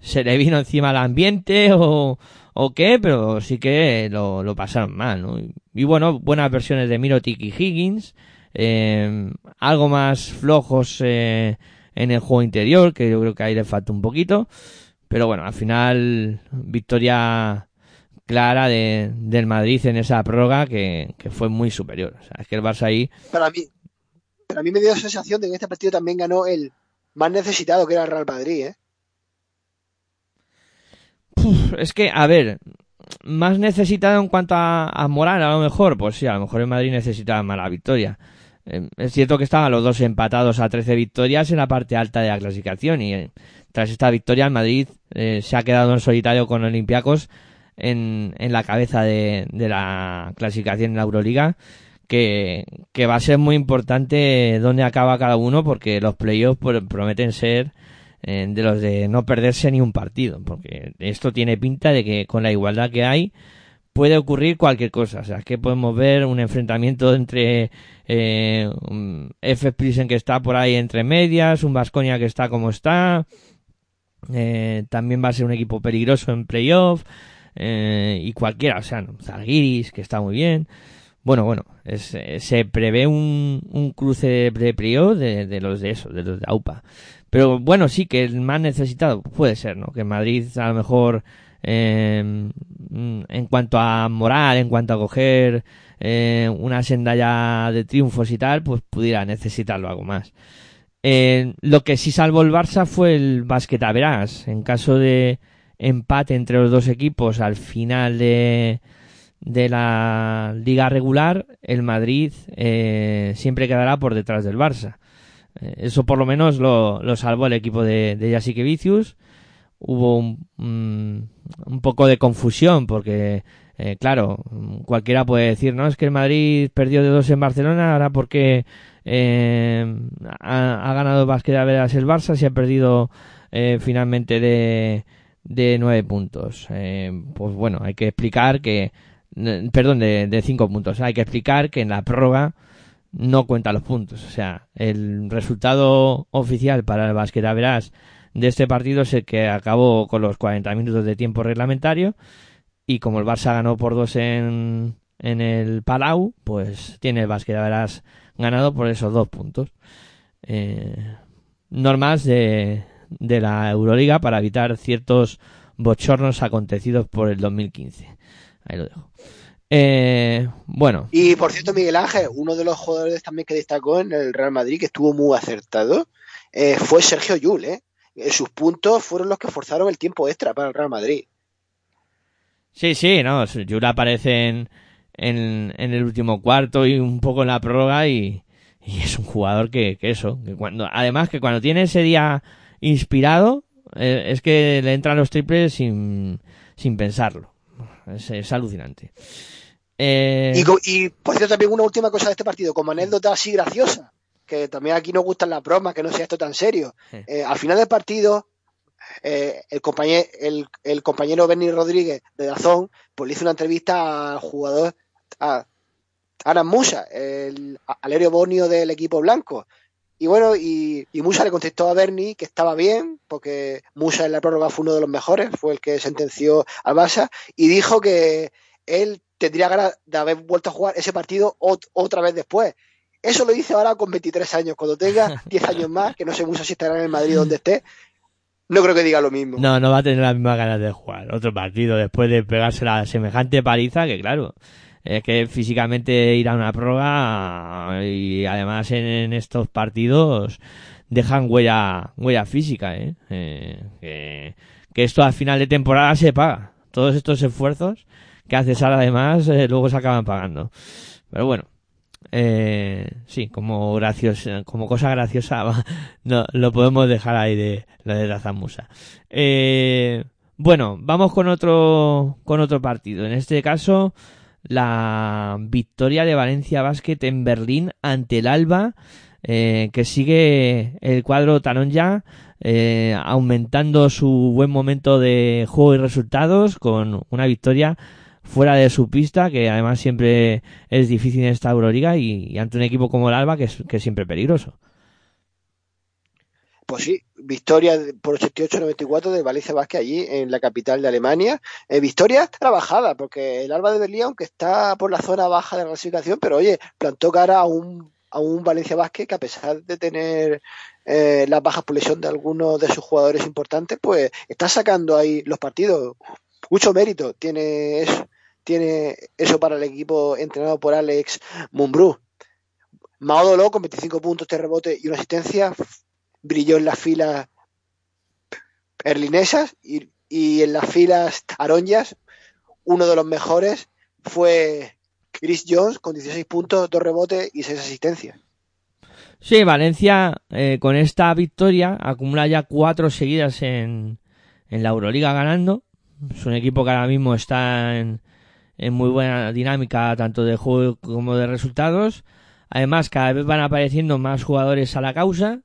se le vino encima el ambiente o, o qué, pero sí que lo, lo pasaron mal, ¿no? Y, y bueno, buenas versiones de Mirotic y Higgins, eh, algo más flojos eh, en el juego interior, que yo creo que ahí le falta un poquito, pero bueno, al final victoria clara de, del Madrid en esa prórroga que, que fue muy superior. O sea, es que el Barça ahí Para mí, para mí me dio la sensación de que este partido también ganó el más necesitado, que era el Real Madrid, ¿eh? Uf, es que, a ver, más necesitado en cuanto a, a moral, a lo mejor, pues sí, a lo mejor el Madrid necesitaba más la victoria. Eh, es cierto que estaban los dos empatados a 13 victorias en la parte alta de la clasificación y eh, tras esta victoria el Madrid eh, se ha quedado en solitario con Olympiacos en, en la cabeza de, la clasificación en la Euroliga que, que va a ser muy importante dónde acaba cada uno porque los playoffs pro- prometen ser eh, de los de no perderse ni un partido, porque esto tiene pinta de que con la igualdad que hay puede ocurrir cualquier cosa. O sea, es que podemos ver un enfrentamiento entre eh, F. Pilsen que está por ahí entre medias, un Vasconia que está como está. Eh, también va a ser un equipo peligroso en playoff. Eh, y cualquiera, o sea, Zalgiris, que está muy bien. Bueno, bueno, es, eh, se prevé un, un cruce de de, de los de eso, de los de AUPA. Pero bueno, sí que el más necesitado puede ser, ¿no? Que Madrid a lo mejor mm, en cuanto a moral, en cuanto a coger eh, una senda ya de triunfos y tal, pues pudiera necesitarlo algo más. Eh, lo que sí salvó el Barça fue el verás. En caso de empate entre los dos equipos al final de, de la liga regular, el Madrid eh, siempre quedará por detrás del Barça. Eh, eso por lo menos lo, lo salvó el equipo de, de Jasique Vicius. Hubo un, un, un poco de confusión porque, eh, claro, cualquiera puede decir, no, es que el Madrid perdió de dos en Barcelona, ahora porque eh, ha, ha ganado básquet a veras el Barça, se ha perdido finalmente de, de nueve puntos. Eh, pues bueno, hay que explicar que, perdón, de, de cinco puntos. Hay que explicar que en la prórroga no cuenta los puntos. O sea, el resultado oficial para el básquet a veras de este partido es el que acabó con los 40 minutos de tiempo reglamentario y como el Barça ganó por dos en, en el Palau, pues tiene el básquet a veras ganado por esos dos puntos. Eh, normas de, de la Euroliga para evitar ciertos bochornos acontecidos por el 2015. Ahí lo dejo. Eh, bueno, Y por cierto, Miguel Ángel, uno de los jugadores también que destacó en el Real Madrid, que estuvo muy acertado, eh, fue Sergio Yul. ¿eh? Eh, Sus puntos fueron los que forzaron el tiempo extra para el Real Madrid. sí, sí, no, Yura aparece en, en, en el último cuarto y un poco en la prórroga y, y es un jugador que, que eso, que cuando, además que cuando tiene ese día inspirado, eh, es que le entran los triples sin, sin pensarlo. Es, es alucinante. Eh, Y, por cierto, también una última cosa de este partido, como anécdota así graciosa, que también aquí nos gustan las bromas, que no sea esto tan serio. Eh, al final del partido, eh, el, compañero, el, el compañero Benny Rodríguez de Dazón pues le hizo una entrevista al jugador, a Aran Musa, el alerio bonio del equipo blanco. Y bueno, y, y Musa le contestó a Bernie que estaba bien, porque Musa en la prórroga fue uno de los mejores, fue el que sentenció al Barça, y dijo que él tendría ganas de haber vuelto a jugar ese partido ot- otra vez después. Eso lo dice ahora con 23 años. Cuando tenga 10 años más, que no sé Musa si estará en el Madrid donde esté, no creo que diga lo mismo. No, no va a tener las mismas ganas de jugar otro partido después de pegarse la semejante paliza que claro, es que físicamente ir a una prórroga y además en, estos partidos dejan huella huella física, ¿eh? Eh, que, esto al final de temporada se paga. Todos estos esfuerzos que haces ahora además eh, luego se acaban pagando. Pero bueno, eh, sí, como graciosa, como cosa graciosa, no, lo podemos dejar ahí de lo de Razamusa. Bueno, vamos con otro, con otro partido. En este caso, la victoria de Valencia Basket en Berlín ante el Alba, eh, que sigue el cuadro Talón ya, eh, aumentando su buen momento de juego y resultados con una victoria fuera de su pista, que además siempre es difícil en esta Euroliga y, y ante un equipo como el Alba que es, que es siempre peligroso. Pues sí, victoria por 88-94 del Valencia Basket allí en la capital de Alemania. Eh, victoria trabajada, porque el Alba de Berlín, aunque está por la zona baja de la clasificación, pero oye, plantó cara a un, a un Valencia Basket que a pesar de tener eh, las bajas por de algunos de sus jugadores importantes, pues está sacando ahí los partidos. Mucho mérito tiene eso, tiene eso para el equipo entrenado por Alex Mumbrú. Mao Doló con 25 puntos, 3 rebotes y una asistencia brilló en las filas berlinesas y, y en las filas aronjas uno de los mejores fue Chris Jones con 16 puntos, 2 rebotes y 6 asistencias. Sí, Valencia eh, con esta victoria acumula ya cuatro seguidas en, en la Euroliga ganando. Es un equipo que ahora mismo está en, en muy buena dinámica tanto de juego como de resultados. Además, cada vez van apareciendo más jugadores a la causa.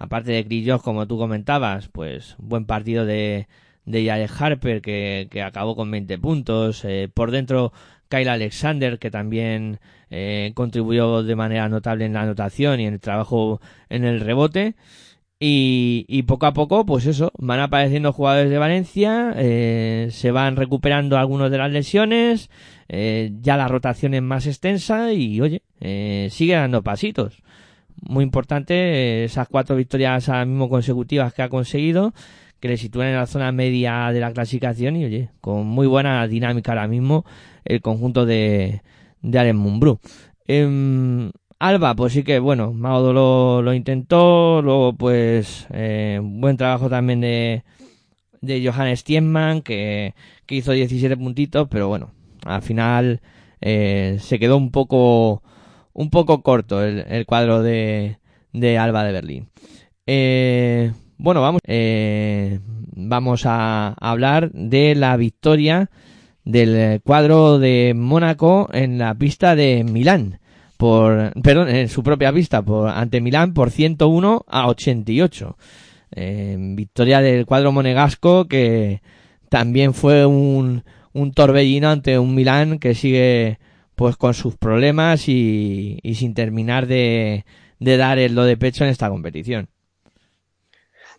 Aparte de Chris como tú comentabas, pues buen partido de, de Jared Harper que, acabó con 20 puntos. Eh, por dentro, Kyle Alexander que también eh, contribuyó de manera notable en la anotación y en el trabajo en el rebote. Y, y poco a poco, pues eso, van apareciendo jugadores de Valencia, eh, se van recuperando algunos de las lesiones, eh, ya la rotación es más extensa y oye, sigue dando pasitos. Muy importante eh, esas cuatro victorias ahora mismo consecutivas que ha conseguido, que le sitúan en la zona media de la clasificación y oye, con muy buena dinámica ahora mismo el conjunto de, de Allen Mumbrú. Em, Alba, pues sí que, bueno, Maudo lo, lo intentó, luego pues eh, buen trabajo también de, de Johannes Tienman, que, que hizo 17 puntitos, pero bueno, al final eh, se quedó un poco un poco corto el, el cuadro de, de Alba de Berlín. Eh, bueno, vamos, eh, vamos a hablar de la victoria del cuadro de Mónaco en la pista de Milán por perdón en su propia pista por ante Milán por 101 a 88 eh, victoria del cuadro monegasco que también fue un, un torbellino ante un Milán que sigue pues con sus problemas y, sin terminar de, dar el do de pecho en esta competición.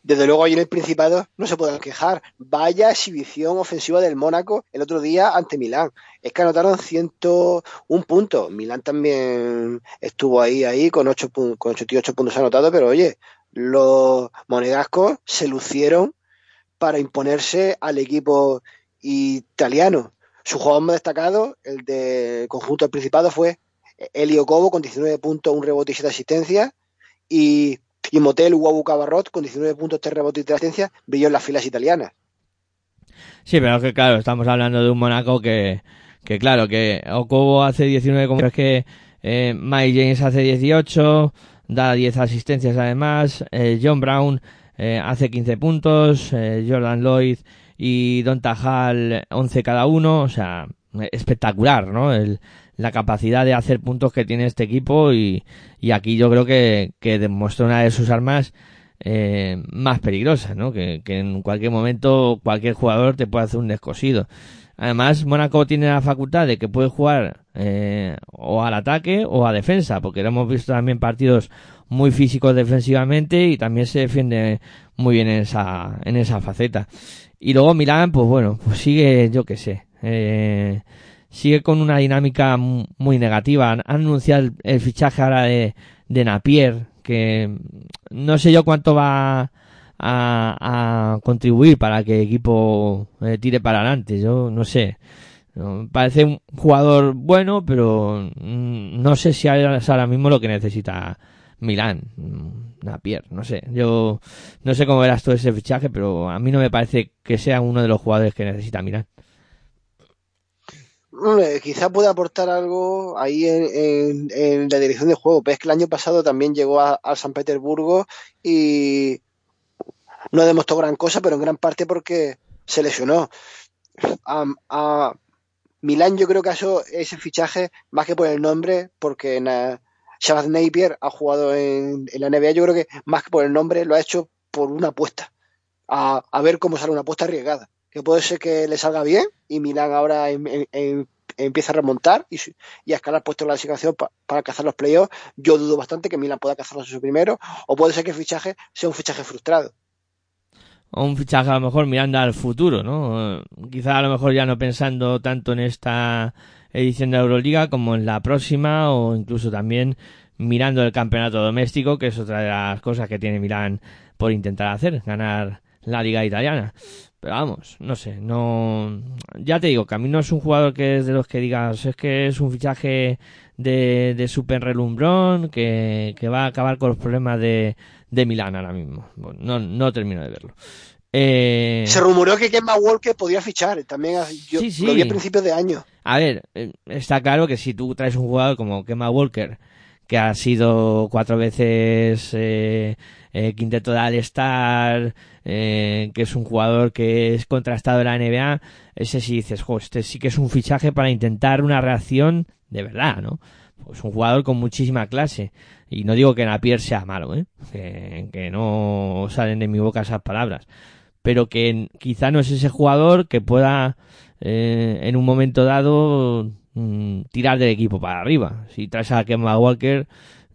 Desde luego, ahí en el Principado no se pueden quejar. Vaya exhibición ofensiva del Mónaco el otro día ante Milán. Es que anotaron 101 puntos. Milán también estuvo ahí, ahí, con, 8, pu- con 88 puntos anotados, pero oye, los monegascos se lucieron para imponerse al equipo italiano. Su jugador más destacado, el del conjunto del Principado, fue Elio Cobo con 19 puntos, un rebote y 7 asistencias. Y, y Motel Uwabu Cabarrot con 19 puntos, 3 rebotes y 3 asistencias, brilló en las filas italianas. Sí, pero es que claro, estamos hablando de un Mónaco que, que claro, que Okobo hace 19 como es que eh, Mike James hace 18, da 10 asistencias además, eh, John Brown eh, hace 15 puntos, Jordan Lloyd y Don Tajal 11 cada uno, o sea, espectacular, ¿no? El, la capacidad de hacer puntos que tiene este equipo y, y aquí yo creo que, que demuestra una de sus armas eh, más peligrosas, ¿no? Que, en cualquier momento cualquier jugador te puede hacer un descosido. Además, Mónaco tiene la facultad de que puede jugar eh, o al ataque o a defensa, porque lo hemos visto también partidos muy físicos defensivamente y también se defiende muy bien en esa, en esa faceta. Y luego Milán, pues bueno, pues sigue, yo qué sé, eh, sigue con una dinámica mu- muy negativa. Han anunciado el, fichaje ahora de, de Napier, que no sé yo cuánto va a, contribuir para que el equipo eh, tire para adelante. Yo no sé. Parece un jugador bueno, pero mm, no sé si es ahora mismo lo que necesita Milán. No sé. Yo no sé cómo verás todo ese fichaje, pero a mí no me parece que sea uno de los jugadores que necesita Milán. Quizá puede aportar algo ahí en, en- en la dirección de juego. Ves que el año pasado también llegó a, a San Petersburgo y no demostró gran cosa, pero en gran parte porque se lesionó. A, a Milán yo creo que hecho ese fichaje más que por el nombre, porque na, Shabazz Napier ha jugado en, la NBA, yo creo que más que por el nombre lo ha hecho por una apuesta. A, ver cómo sale una apuesta arriesgada. Que puede ser que le salga bien y Milán ahora em- em- em- empieza a remontar y, y a escalar puestos la clasificación pa- para cazar los playoffs. Yo dudo bastante que Milán pueda cazarlos en su primero, o puede ser que el fichaje sea un fichaje frustrado. o un fichaje a lo mejor mirando al futuro, ¿no? Quizá a lo mejor ya no pensando tanto en esta edición de Euroliga como en la próxima o incluso también mirando el campeonato doméstico, que es otra de las cosas que tiene Milán por intentar hacer, ganar la liga italiana. Pero vamos, no sé, no... Ya te digo que a mí no es un jugador que es de los que digas, es que es un fichaje de, de super relumbrón, que, que va a acabar con los problemas de, de Milán ahora mismo. No, no termino de verlo. Eh, Se rumoreó que Kemba Walker podría fichar, también yo Sí, sí. lo vi a principios de año. a ver, eh, está claro que si tú traes un jugador como Kemba Walker, que ha sido cuatro veces eh, eh, quinteto de All-Star, eh, que es un jugador que es contrastado en la NBA, ese sí dices, jo, este sí que es un fichaje para intentar una reacción de verdad, ¿no? Pues un jugador con muchísima clase. Y no digo que Napier sea malo, ¿eh? Que, que no salen de mi boca esas palabras. Pero que quizá no es ese jugador que pueda eh, en un momento dado mm, tirar del equipo para arriba. Si traes a Kemba Walker,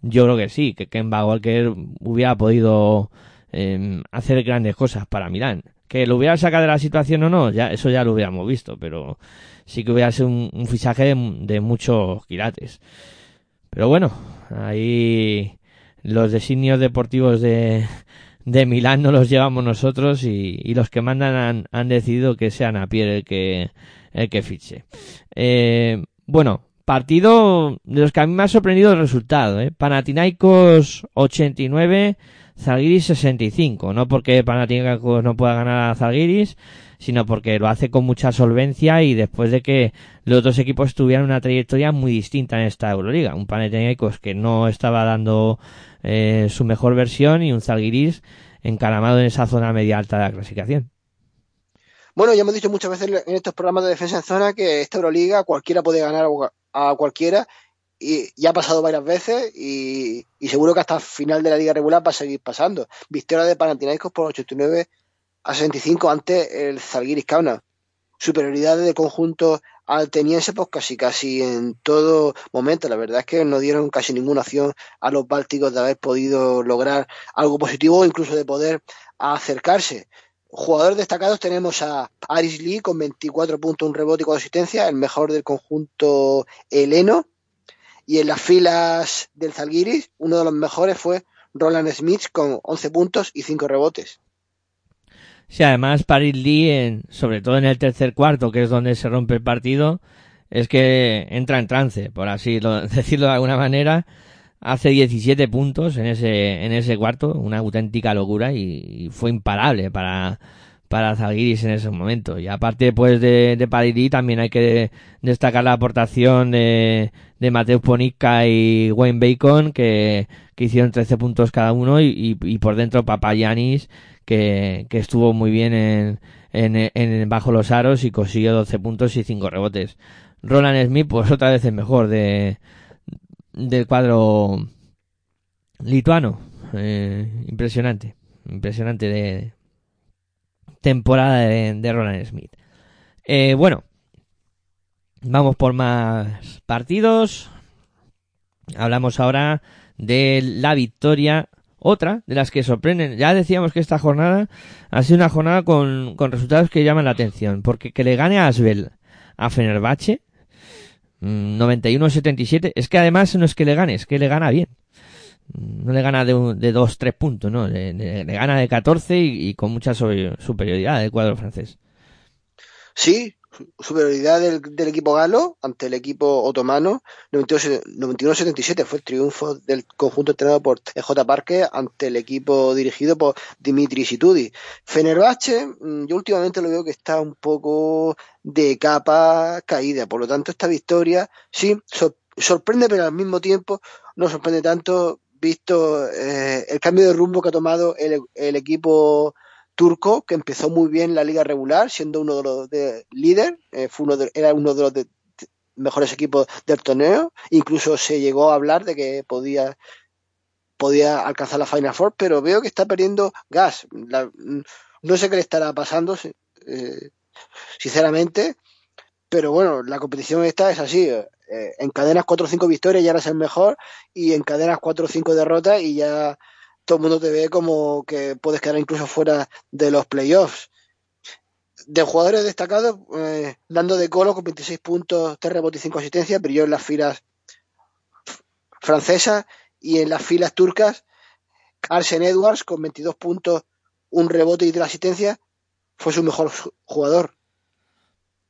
yo creo que sí, que Kemba Walker hubiera podido eh, hacer grandes cosas para Milán. Que lo hubiera sacado de la situación o no, ya eso ya lo hubiéramos visto, pero sí que hubiera sido un, un fichaje de, muchos quilates. Pero bueno, ahí los designios deportivos de, de Milán no los llevamos nosotros y, los que mandan han, han decidido que sea Napier el que, el que fiche. Eh, bueno, partido de los que a mí me ha sorprendido el resultado, ¿eh? Panathinaikos 89, Zalgiris 65. No porque Panathinaikos no pueda ganar a Zalgiris, sino porque lo hace con mucha solvencia y después de que los dos equipos tuvieran una trayectoria muy distinta en esta Euroliga. Un Panathinaikos que no estaba dando eh, su mejor versión y un Zalgiris encaramado en esa zona media alta de la clasificación. Bueno, ya hemos dicho muchas veces en estos programas de defensa en zona que esta Euroliga cualquiera puede ganar a cualquiera y ya ha pasado varias veces y, seguro que hasta el final de la liga regular va a seguir pasando. Victoria de Panathinaikos por 89 a 65 ante el Zalgiris Kaunas. Superioridad del conjunto ateniense pues casi casi en todo momento. La verdad es que no dieron casi ninguna opción a los bálticos de haber podido lograr algo positivo o incluso de poder acercarse. Jugadores destacados tenemos a Aris Lee con 24 puntos, un rebote y cuatro asistencias, el mejor del conjunto heleno. Y en las filas del Zalgiris, uno de los mejores fue Roland Smith con 11 puntos y 5 rebotes. Sí, además Paris Lee, en, sobre todo en el tercer cuarto, que es donde se rompe el partido, es que entra en trance, por así lo- decirlo de alguna manera. Hace 17 puntos en ese, en ese cuarto, una auténtica locura y, y fue imparable para, para Zalgiris en ese momento. Y aparte pues de, de también hay que destacar la aportación de, de Mateusz Ponica y Wayne Bacon, que, que hicieron 13 puntos cada uno y, y, por dentro Papayanis, que, que estuvo muy bien en, en, en bajo los aros y consiguió 12 puntos y 5 rebotes. Roland Smith, pues otra vez el mejor de, del cuadro lituano. Eh, impresionante, impresionante de temporada de, Roland Smith. Eh, bueno, vamos por más partidos. Hablamos ahora de la victoria otra de las que sorprenden. Ya decíamos que esta jornada ha sido una jornada con, con resultados que llaman la atención. Porque que le gane a Asbel a Fenerbahce, mm, 91-77, es que además no es que le gane, es que le gana bien. No le gana de, un- de 2-3 puntos, no, le, gana de 14 y, con mucha superioridad el cuadro francés. Sí, su- superioridad del, del equipo galo ante el equipo otomano, 92 91-77 fue el triunfo del conjunto entrenado por J. Parque ante el equipo dirigido por Dimitri Situdi. Fenerbahce, mm, yo últimamente lo veo que está un poco de capa caída, por lo tanto esta victoria sí sor- sorprende, pero al mismo tiempo no sorprende tanto visto eh, el cambio de rumbo que ha tomado el, el equipo turco que empezó muy bien la liga regular siendo uno de los de líder eh, fue uno de- era uno de los de- mejores equipos del torneo. Incluso se llegó a hablar de que podía podía alcanzar la Final Four pero veo que está perdiendo gas. La- no sé qué le estará pasando eh, sinceramente pero bueno la competición esta es así eh, encadenas 4 o 5 victorias ya eres el mejor y encadenas 4 o 5 derrotas y ya todo el mundo te ve como que puedes quedar incluso fuera de los playoffs. De jugadores destacados, eh, Lando de Colo con 26 puntos, 3 rebotes y 5 asistencias, brilló en las filas francesas y en las filas turcas. Arsen Edwards con 22 puntos, un rebote y 3 asistencias, fue su mejor ju- jugador.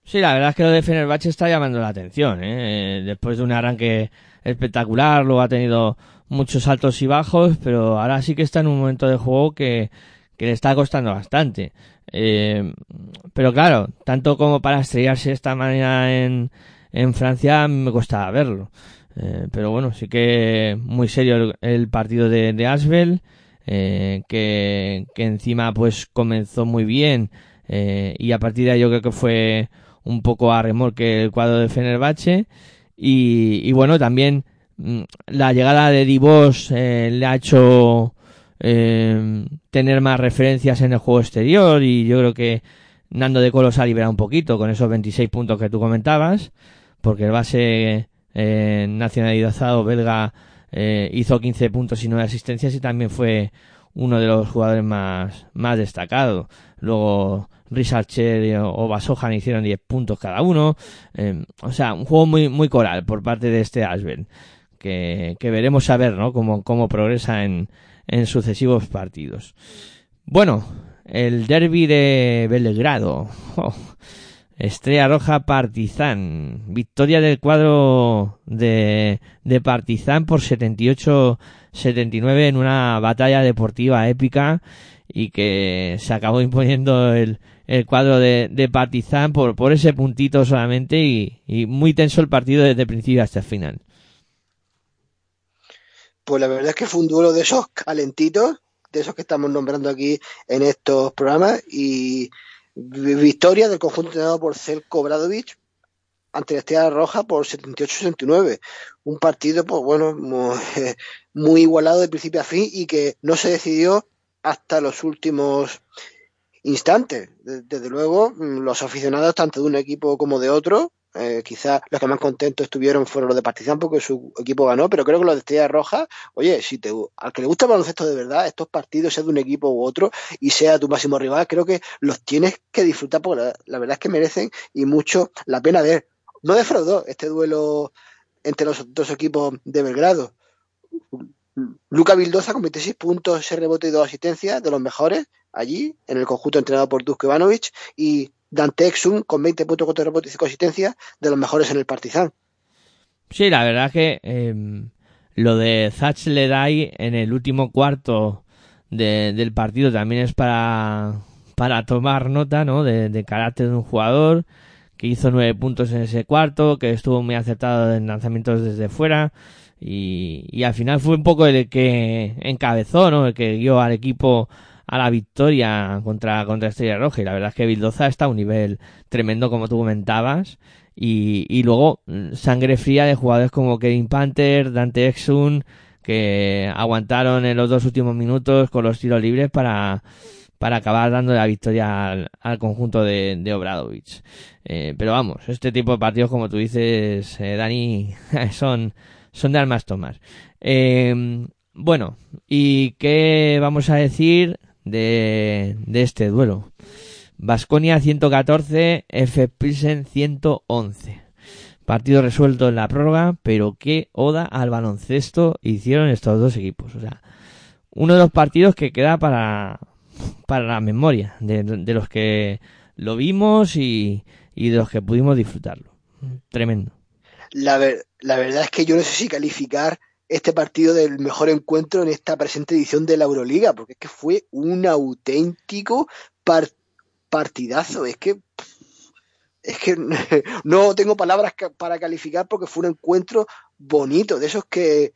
Sí, la verdad es que lo de Fenerbahce está llamando la atención, ¿eh? Eh, Después de un arranque espectacular, luego ha tenido muchos altos y bajos, pero ahora sí que está en un momento de juego que, le está costando bastante. Eh, pero claro, tanto como para estrellarse esta manera en, en Francia, me costaba verlo. Eh, pero bueno, sí que muy serio el, partido de, de Asbel, eh, que, encima pues comenzó muy bien, y a partir de ahí yo creo que fue un poco a remolque el cuadro de Fenerbahce y, bueno también mm, la llegada de Divos eh, le ha hecho eh, tener más referencias en el juego exterior y yo creo que Nando de Colo se ha liberado un poquito con esos 26 puntos que tú comentabas porque el base eh, nacionalizado belga eh, hizo 15 puntos y 9 asistencias y también fue uno de los jugadores más, más destacados. Luego Richarcher y Ova Sohan hicieron 10 puntos cada uno. Eh, o sea, un juego muy, muy coral por parte de este Asbel. Que, que veremos a ver, ¿no? Cómo, cómo progresa en, en sucesivos partidos. Bueno, el derby de Belgrado. Oh, Estrella Roja Partizan. Victoria del cuadro de, de Partizan por 78-79 en una batalla deportiva épica y que se acabó imponiendo el, el cuadro de, de Partizan por, por ese puntito solamente y, y muy tenso el partido desde principio hasta el final. Pues la verdad es que fue un duelo de esos calentitos, de esos que estamos nombrando aquí en estos programas, y vi- victoria del conjunto entrenado por Celko Bradovic ante la Estrella Roja por 78-69. Un partido, pues bueno, muy, muy igualado de principio a fin y que no se decidió hasta los últimos instantes. De- Desde luego, mm, los aficionados, tanto de un equipo como de otro, eh, quizás los que más contentos estuvieron fueron los de Partizan porque su equipo ganó, pero creo que los de Estrella Roja, oye, si te, al que le gusta el baloncesto de verdad, estos partidos, sea de un equipo u otro, y sea tu máximo rival, creo que los tienes que disfrutar porque la, la verdad es que merecen y mucho la pena ver. No defraudó este duelo entre los dos equipos de Belgrado. Luca Vildoza con 26 puntos, 6 rebotes y 2 asistencias, de los mejores allí, en el conjunto entrenado por Dusko Ivanovic, y Dante Exum con 20 puntos, 4 rebotes y 5 asistencias, de los mejores en el Partizan. Sí, la verdad que eh, lo de Zach Ledai en el último cuarto de- del partido también es para, para tomar nota, ¿no? De, de carácter de un jugador que hizo nueve puntos en ese cuarto, que estuvo muy acertado en lanzamientos desde fuera y, y al final fue un poco el que encabezó, ¿no? El que guió al equipo a la victoria contra, contra Estrella Roja y la verdad es que Bildoza está a un nivel tremendo como tú comentabas y, y luego mm, sangre fría de jugadores como Kevin Panther, Dante Exum, que aguantaron en los dos últimos minutos con los tiros libres para, para acabar dando la victoria al, al conjunto de, de Obradovic. Eh, pero vamos, este tipo de partidos, como tú dices, eh, Dani, son, son de almas tomar. Eh, bueno, ¿y qué vamos a decir de, este duelo? Vasconia 114, F. Pilsen 111. Partido resuelto en la prórroga, pero qué oda al baloncesto hicieron estos dos equipos. O sea, uno de los partidos que queda para, para la memoria de, los que lo vimos y, y de los que pudimos disfrutarlo. Tremendo. La, la verdad es que yo no sé si calificar este partido del mejor encuentro en esta presente edición de la Euroliga, porque es que fue un auténtico par- partidazo. Es que es que no tengo palabras para calificar porque fue un encuentro bonito, de esos que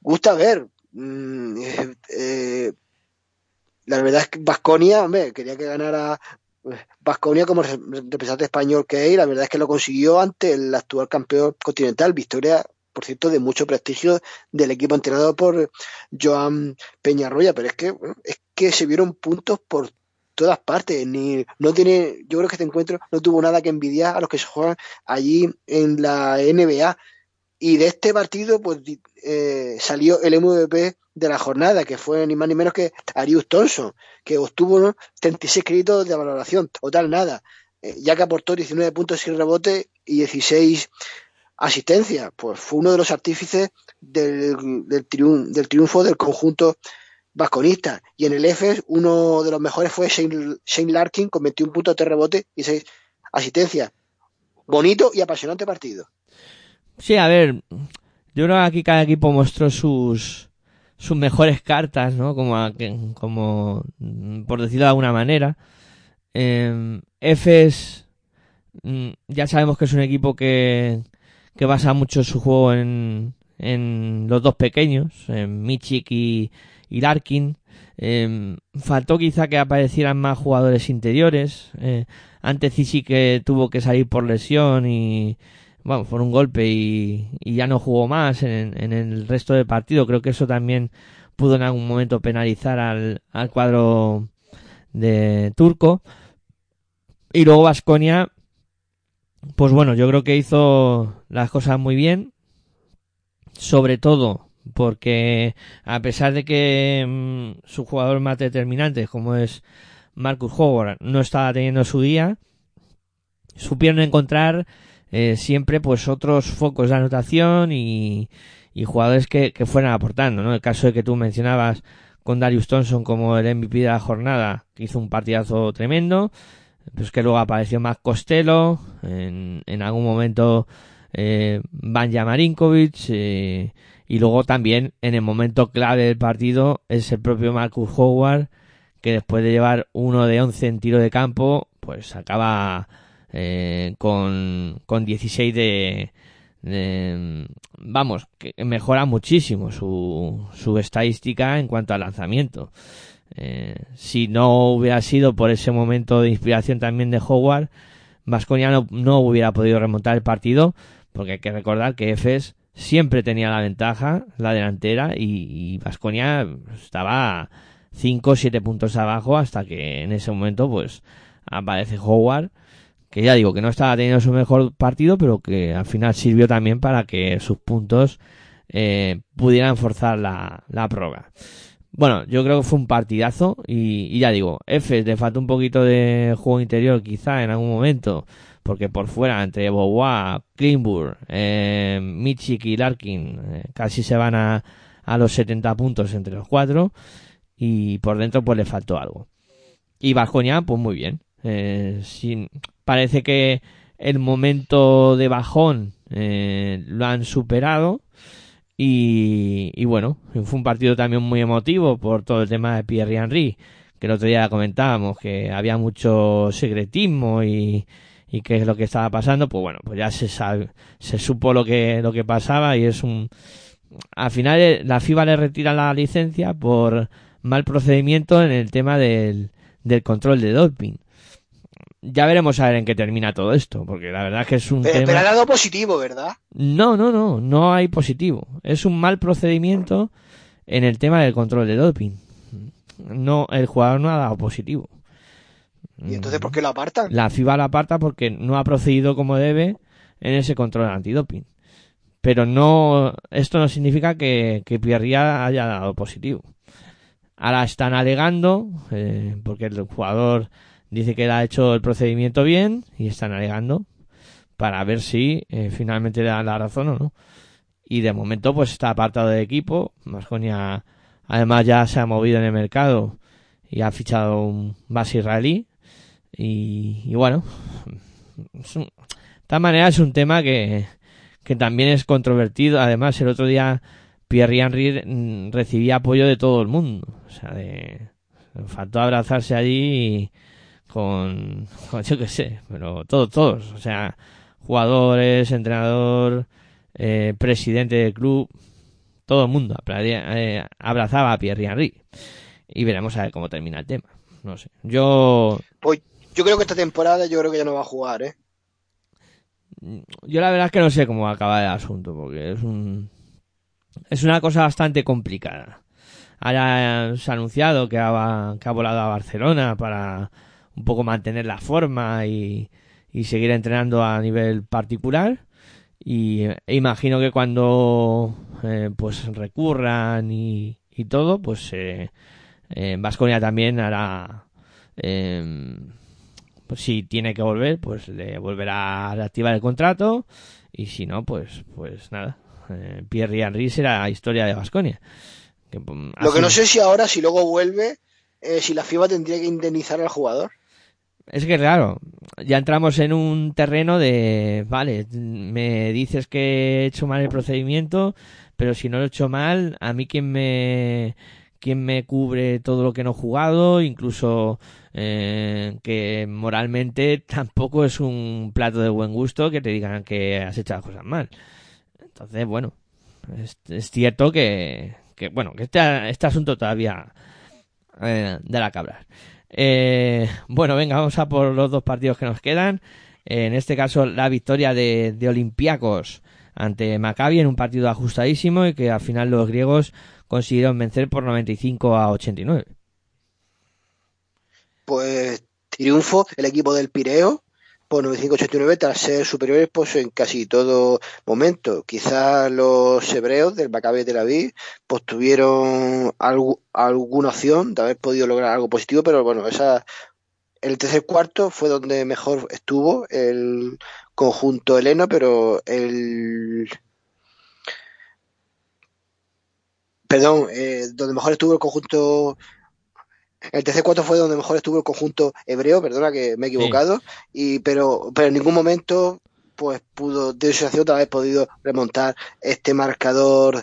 gusta ver. Mm, eh, eh, la verdad es que Vasconia, hombre, quería que ganara Vasconia como re- representante español que es, y la verdad es que lo consiguió ante el actual campeón continental, victoria, por cierto, de mucho prestigio del equipo entrenado por Joan Peñarroya, pero es que, bueno, es que se vieron puntos por todas partes, ni no tiene, yo creo que este encuentro no tuvo nada que envidiar a los que se juegan allí en la NBA. Y de este partido, pues eh, salió el MVP de la jornada, que fue ni más ni menos que Arius Thompson, que obtuvo ¿no? 36 créditos de valoración, total nada, eh, ya que aportó 19 puntos sin rebote y 16 asistencias. Pues fue uno de los artífices del, del, triun- del triunfo del conjunto vasconista. Y en el EFES, uno de los mejores fue Shane, Shane Larkin con 21 puntos de rebote y 6 asistencias. Bonito y apasionante partido. Sí, a ver, yo creo que aquí cada equipo mostró sus sus mejores cartas, ¿no? Como, como por decirlo de alguna manera. Eh, Efes, mm, ya sabemos que es un equipo que, que basa mucho su juego en, en los dos pequeños, en Michik y, Larkin. Eh, faltó quizá que aparecieran más jugadores interiores. Eh, antes sí que tuvo que salir por lesión y, bueno, por un golpe y, y ya no jugó más en, en el resto del partido. Creo que eso también pudo en algún momento penalizar al, al cuadro de Turco. Y luego Vasconia, pues bueno, yo creo que hizo las cosas muy bien. Sobre todo porque a pesar de que mm, su jugador más determinante, como es Marcus Howard, no estaba teniendo su día, supieron encontrar eh, siempre pues otros focos de anotación y, y jugadores que, que fueran aportando, ¿no? El caso de que tú mencionabas con Darius Thompson como el MVP de la jornada, que hizo un partidazo tremendo. Pues que luego apareció más Costello, en, en algún momento eh, Banja Marinkovic, eh, y luego también en el momento clave del partido es el propio Marcus Howard, que después de llevar uno de 11 en tiro de campo, pues acaba eh, con, con 16 de, de- Vamos, que mejora muchísimo su, su estadística en cuanto al lanzamiento. Eh, si no hubiera sido por ese momento de inspiración también de Howard, Vasconia no, no hubiera podido remontar el partido, porque hay que recordar que Efes siempre tenía la ventaja, la delantera, y Vasconia estaba 5 o 7 puntos abajo hasta que en ese momento pues aparece Howard, que ya digo que no estaba teniendo su mejor partido, pero que al final sirvió también para que sus puntos eh, pudieran forzar la, la. Bueno, yo creo que fue un partidazo y, y ya digo, F le faltó un poquito de juego interior quizá en algún momento, porque por fuera entre Bobois, Klingburg, eh, y Larkin eh, casi se van a, a los 70 puntos entre los cuatro y por dentro pues le faltó algo. Y Bajonia pues muy bien. Eh, parece que el momento de bajón eh, lo han superado y, y bueno, fue un partido también muy emotivo por todo el tema de Pierre Henry, que el otro día comentábamos que había mucho secretismo y, y qué es lo que estaba pasando, pues bueno, pues ya se sabe, se supo lo que, lo que pasaba y es un, al final eh, la FIBA le retira la licencia por mal procedimiento en el tema del, del control de doping. Ya veremos a ver en qué termina todo esto, porque la verdad es que es un Pero, tema... pero ha dado positivo, ¿verdad? No, no, no, no hay positivo. Es un mal procedimiento en el tema del control de doping. No, el jugador no ha dado positivo. ¿Y entonces por qué lo apartan? La FIBA la aparta porque no ha procedido como debe en ese control antidoping. Pero no, esto no significa que, que Pierria haya dado positivo. Ahora están alegando, eh, porque el jugador dice que él ha hecho el procedimiento bien y están alegando para ver si eh, finalmente le dan la razón o no. Y de momento pues está apartado del equipo. Masconia además ya se ha movido en el mercado y ha fichado un base israelí. Y, y bueno, un- de manera es un tema que, que también es controvertido. Además, el otro día Pierre Henry mm, recibía apoyo de todo el mundo. O sea, de, faltó abrazarse allí con, con yo qué sé, pero todos, todos. O sea, jugadores, entrenador, eh, presidente del club, todo el mundo eh, abrazaba a Pierre Henry. Y veremos a ver cómo termina el tema. No sé. Yo Pues yo creo que esta temporada yo creo que ya no va a jugar, ¿eh? Yo la verdad es que no sé cómo va a acabar el asunto, porque es un es una cosa bastante complicada. Ahora se ha anunciado que ha, que ha volado a Barcelona para un poco mantener la forma y, y seguir entrenando a nivel particular. Y e imagino que cuando eh, pues recurran y, y todo, pues eh, Vasconia también hará eh, pues si tiene que volver, pues le volverá a reactivar el contrato y si no, pues pues nada. Eh, Pierre Henry será historia de Vasconia. Lo que no sé si ahora, si luego vuelve, eh, si la FIBA tendría que indemnizar al jugador. Es que claro, ya entramos en un terreno de, vale, me dices que he hecho mal el procedimiento, pero si no lo he hecho mal, a mí quién me quién me cubre todo lo que no he jugado, incluso eh, que moralmente tampoco es un plato de buen gusto que te digan que has hecho las cosas mal. Entonces, bueno, es, es cierto que, que, bueno, que este, este asunto todavía eh, de la cabra. Eh, bueno, venga, vamos a por los dos partidos que nos quedan. Eh, en este caso, la victoria de, de Olympiacos ante Maccabi en un partido ajustadísimo y que al final los griegos consiguieron vencer por 95 a 89. Pues triunfo el equipo del Pireo por 95-89 tras ser superiores pues en casi todo momento. Quizás los hebreos del Maccabi Tel Aviv pues tuvieron algo, alguna opción de haber podido lograr algo positivo, pero bueno, esa el tercer cuarto fue donde mejor estuvo el conjunto heleno, pero el perdón, eh, donde mejor estuvo el conjunto el tercer cuarto fue donde mejor estuvo el conjunto hebreo, perdona que me he equivocado, y pero, pero en ningún momento pues pudo, de su acción, tal vez podido remontar este marcador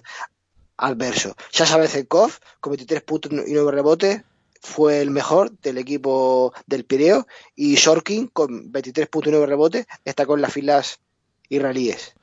adverso. Sasha Bezenkov, con 23 puntos y 9 rebotes, fue el mejor del equipo del Pireo, y Shorkin, con 23 puntos y 9 rebotes, destacó en las filas israelíes.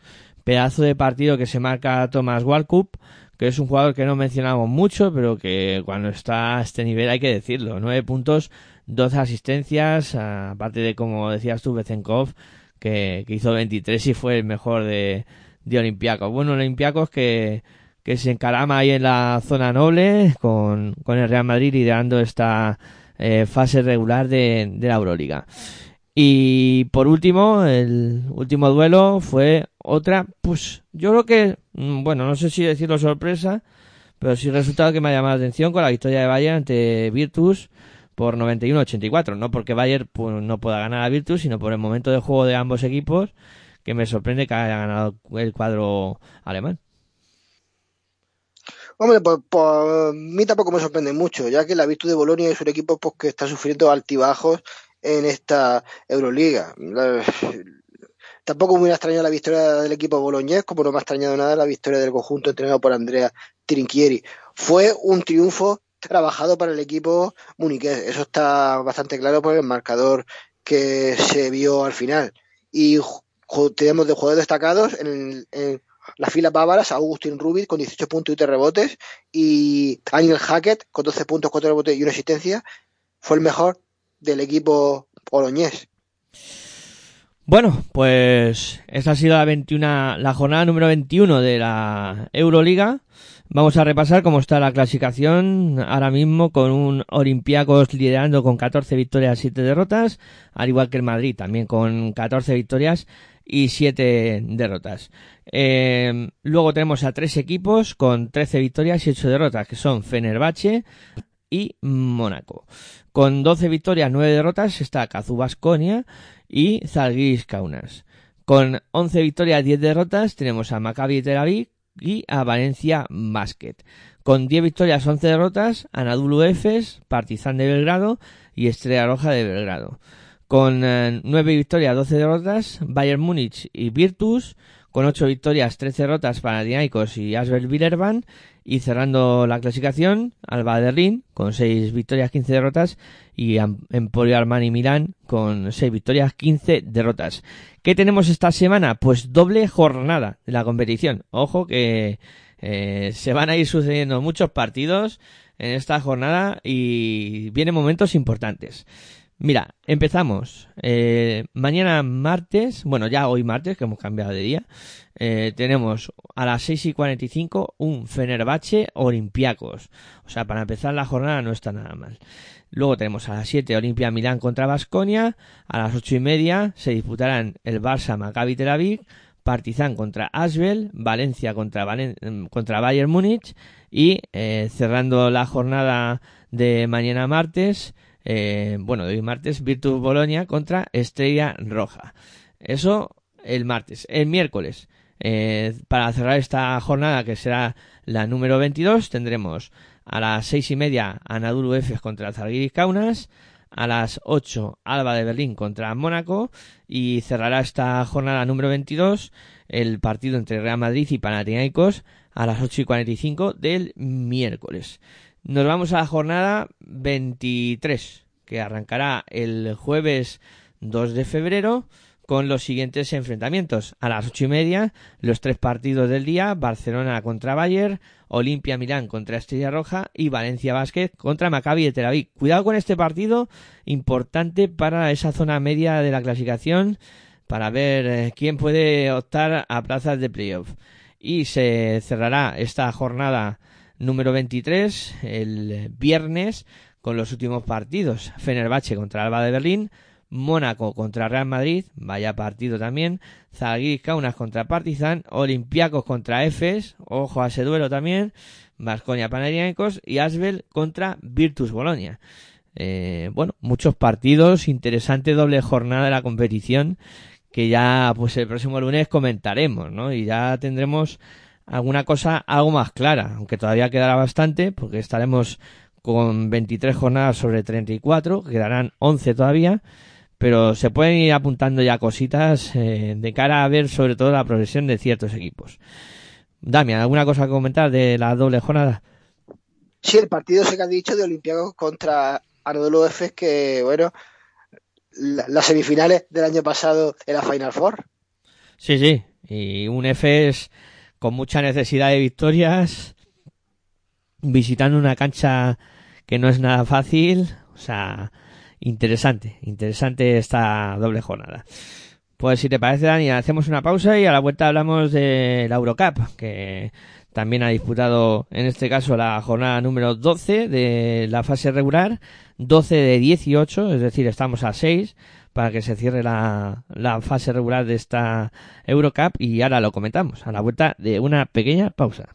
Pedazo de partido que se marca Thomas Walkup, que es un jugador que no mencionamos mucho, pero que cuando está a este nivel hay que decirlo. 9 puntos, 12 asistencias, aparte de, como decías tú, Bezenkov, que, que hizo 23 y fue el mejor de, de Olympiacos. Bueno, Olympiacos que, que se encarama ahí en la zona noble con, con el Real Madrid liderando esta eh, fase regular de, de la Euroliga. Y por último, el último duelo fue otra, pues yo creo que, mm, bueno, no sé si decirlo sorpresa, pero sí resultado que me ha llamado la atención con la victoria de Bayern ante Virtus por 91-84. No porque Bayern pues, no pueda ganar a Virtus, sino por el momento de juego de ambos equipos, que me sorprende que haya ganado el cuadro alemán. Hombre, pues, pues a mí tampoco me sorprende mucho, ya que la Virtus de Bolonia es un equipo pues, que está sufriendo altibajos en esta Euroliga. Tampoco me hubiera extrañado la victoria del equipo boloñés, como no me ha extrañado nada la victoria del conjunto entrenado por Andrea Trinchieri. Fue un triunfo trabajado para el equipo muniqués, eso está bastante claro por el marcador que se vio al final. Y tenemos de jugadores destacados en, en las filas bávaras a Augustin Rubit con 18 puntos y 3 rebotes y Daniel Hackett con 12 puntos, 4 rebotes y una asistencia. Fue el mejor del equipo boloñés. Bueno, pues esta ha sido la 21, la jornada número 21 de la Euroliga. Vamos a repasar cómo está la clasificación ahora mismo con un Olympiacos liderando con 14 victorias y 7 derrotas, al igual que el Madrid también con 14 victorias y 7 derrotas. Eh, luego tenemos a tres equipos con 13 victorias y 8 derrotas, que son Fenerbahce y Mónaco. Con 12 victorias, 9 derrotas está Kazu Baskonia y Zalgiris Kaunas. Con 11 victorias, 10 derrotas tenemos a Maccabi Tel Aviv y a Valencia Basket. Con 10 victorias, 11 derrotas, Anadolu Efes, Partizan de Belgrado y Estrella Roja de Belgrado. Con eh, 9 victorias, 12 derrotas, Bayern Múnich y Virtus. Con 8 victorias, 13 derrotas, Panathinaikos y Asbel Villerban. Y cerrando la clasificación, Alba de Rin con 6 victorias, 15 derrotas. Y Emporio Armani Milán con 6 victorias, 15 derrotas. ¿Qué tenemos esta semana? Pues doble jornada de la competición. Ojo que eh, se van a ir sucediendo muchos partidos en esta jornada y vienen momentos importantes. Mira, empezamos. Eh, mañana martes, bueno, ya hoy martes, que hemos cambiado de día, eh, tenemos a las 6 y 45 un Fenerbahce Olympiacos. O sea, para empezar la jornada no está nada mal. Luego tenemos a las 7 Olimpia Milán contra Basconia. A las 8 y media se disputarán el Barça Maccabi Tel Aviv, Partizan contra Asbel, Valencia contra, Valen- contra Bayern Múnich y eh, cerrando la jornada de mañana martes, eh, bueno, de hoy martes, Virtus Bolonia contra Estrella Roja. Eso el martes. El miércoles, eh, para cerrar esta jornada que será la número 22, tendremos a las seis y media Anadolu Efes contra Zalgiris Kaunas, a las 8 Alba de Berlín contra Mónaco y cerrará esta jornada número 22 el partido entre Real Madrid y Panathinaikos a las 8 y 45 del miércoles. Nos vamos a la jornada 23 que arrancará el jueves 2 de febrero con los siguientes enfrentamientos. A las ocho y media, los tres partidos del día, Barcelona contra Bayern, Olimpia Milán contra Estrella Roja y Valencia Basket contra Maccabi de Tel Aviv. Cuidado con este partido, importante para esa zona media de la clasificación, para ver eh, quién puede optar a plazas de playoff. Y se cerrará esta jornada número 23 el viernes con los últimos partidos. Fenerbahce contra Alba de Berlín, Mónaco contra Real Madrid, vaya partido también, Zalgiris Kaunas contra Partizan, Olympiacos contra Efes, ojo a ese duelo también, Vasconia Panathinaikos y Asbel contra Virtus Bolonia. Eh, bueno, muchos partidos, interesante doble jornada de la competición que ya pues el próximo lunes comentaremos, ¿no? Y ya tendremos alguna cosa algo más clara, aunque todavía quedará bastante porque estaremos con 23 jornadas sobre 34, quedarán 11 todavía, pero se pueden ir apuntando ya cositas eh, de cara a ver sobre todo la progresión de ciertos equipos. Damian, ¿alguna cosa que comentar de la doble jornada? Sí, el partido ese que has dicho de Olympiacos contra Anadolu Efes que, bueno, la- las semifinales del año pasado era Final Four. Sí, sí, y un EFES con mucha necesidad de victorias, visitando una cancha que no es nada fácil, o sea, interesante, interesante esta doble jornada. Pues si te parece, Dani, hacemos una pausa y a la vuelta hablamos de la Eurocup, que también ha disputado en este caso la jornada número 12 de la fase regular, 12 de 18, es decir, estamos a 6 para que se cierre la, la fase regular de esta Eurocup y ahora lo comentamos a la vuelta de una pequeña pausa.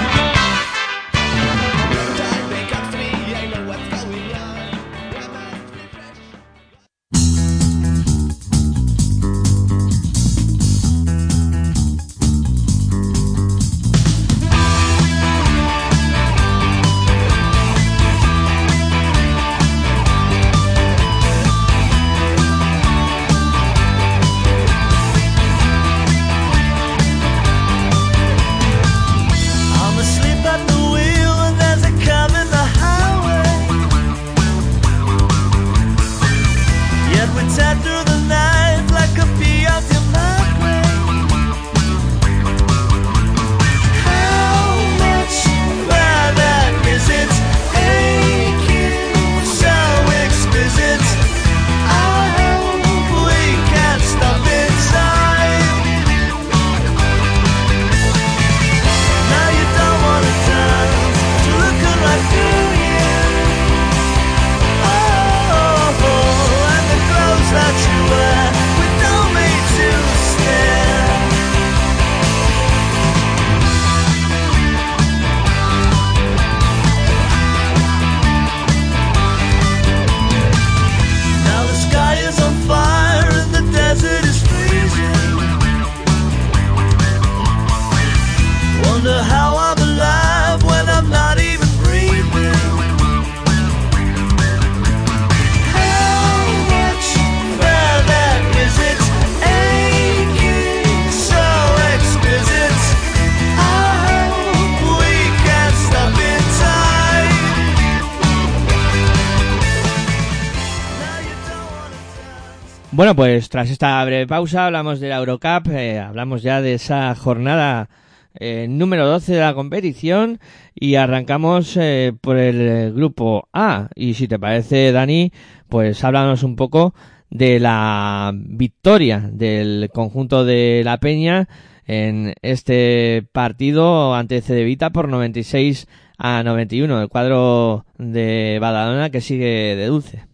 pues tras esta breve pausa hablamos de la Eurocup, eh, hablamos ya de esa jornada eh, número 12 de la competición y arrancamos eh, por el eh, grupo A. Y si te parece, Dani, pues háblanos un poco de la victoria del conjunto de La Peña en este partido ante Cedevita por 96 a 91, el cuadro de Badalona que sigue de dulce.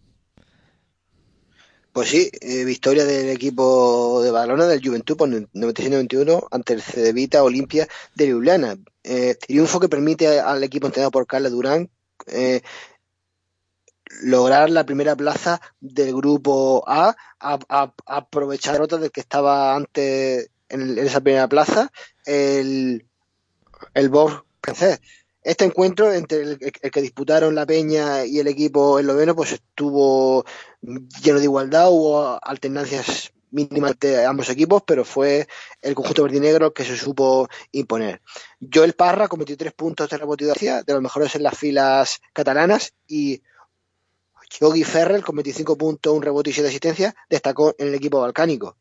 Pues sí, eh, victoria del equipo de Badalona del Juventud por 96-91 ante el Cedevita Olimpia de Ljubljana. Eh, triunfo que permite al equipo entrenado por Carla Durán eh, lograr la primera plaza del grupo A, a, aprovechar la derrota del que estaba antes en, esa primera plaza, el, el Borg. Este encuentro entre el, el que disputaron la Peña y el equipo esloveno pues estuvo lleno de igualdad, hubo alternancias mínimas de ambos equipos, pero fue el conjunto verdinegro que se supo imponer. Joel Parra con 23 puntos de y de los mejores en las filas catalanas, y Yogi Ferrell con 25 puntos, un rebote y 7 asistencias, destacó en el equipo balcánico.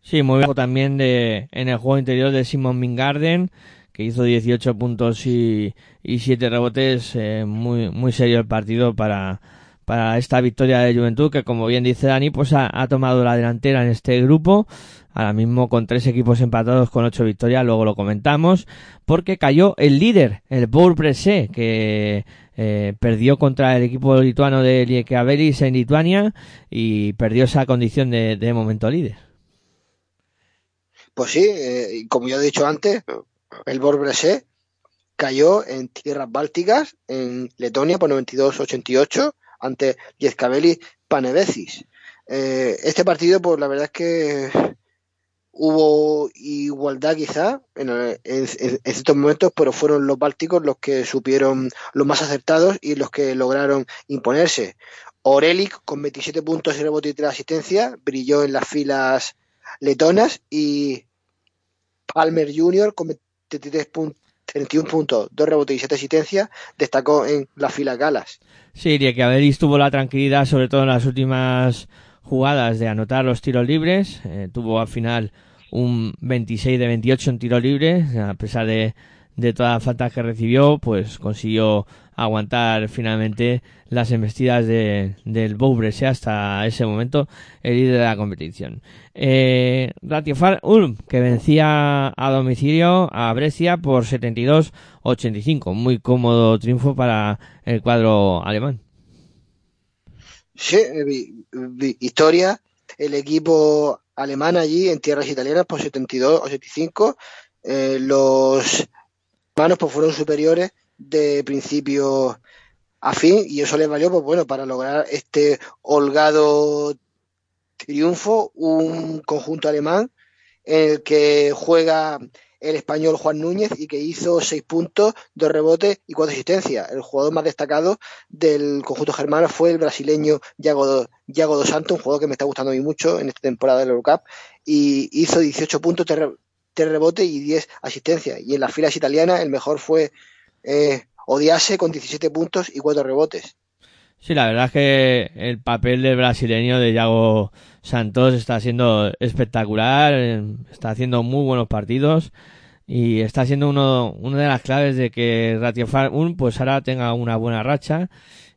Sí, muy bajo también de, en el juego interior de Simon Mingarden, que hizo 18 puntos y, y 7 rebotes. eh, muy, muy serio el partido para, para esta victoria de Juventud que como bien dice Dani pues ha, tomado la delantera en este grupo. Ahora mismo con tres equipos empatados con ocho victorias luego lo comentamos porque cayó el líder el Bourg Bresse que eh, perdió contra el equipo lituano de Liekabélis en Lituania y perdió esa condición de, de momento líder. Pues sí, eh, como ya he dicho antes, el Borbrese cayó en tierras bálticas, en Letonia por 92-88, ante Liezkabeli Panevecis. Eh, este partido, pues la verdad es que hubo igualdad quizá en, en- en- ciertos momentos, pero fueron los bálticos los que supieron los más acertados y los que lograron imponerse. Orelic con 27 puntos y rebote y 3 asistencias brilló en las filas letonas y Palmer Jr. con 23 pun- 31 puntos, 2 rebotes y 7 asistencias destacó en las filas galas. Sí, Liekabélis tuvo la tranquilidad sobre todo en las últimas jugadas de anotar los tiros libres eh, tuvo al final un 26 de 28 en tiro libre a pesar de, de todas las faltas que recibió pues consiguió aguantar finalmente las embestidas de, del Boubrese hasta ese momento el líder de la competición. Eh, Ratiofar Ulm, que vencía a domicilio a Brescia por 72-85. Muy cómodo triunfo para el cuadro alemán. Sí, eh, historia, el equipo alemán allí en tierras italianas por 72-85. Eh, los hermanos pues, fueron superiores de principio a fin y eso les valió pues bueno para lograr este holgado triunfo un conjunto alemán en el que juega el español Juan Núñez y que hizo seis puntos, dos rebotes y cuatro asistencias. El jugador más destacado del conjunto germano fue el brasileño Yago, Yago dos Santos, un jugador que me está gustando a mí mucho en esta temporada del Eurocup, y hizo 18 puntos, tres re- tres rebotes y 10 asistencias. Y en las filas italianas el mejor fue eh, Odiase con 17 puntos y 4 rebotes. Sí, la verdad es que el papel del brasileño de Yago Santos está siendo espectacular, eh, está haciendo muy buenos partidos y está siendo uno, una de las claves de que Ratio Farm pues ahora tenga una buena racha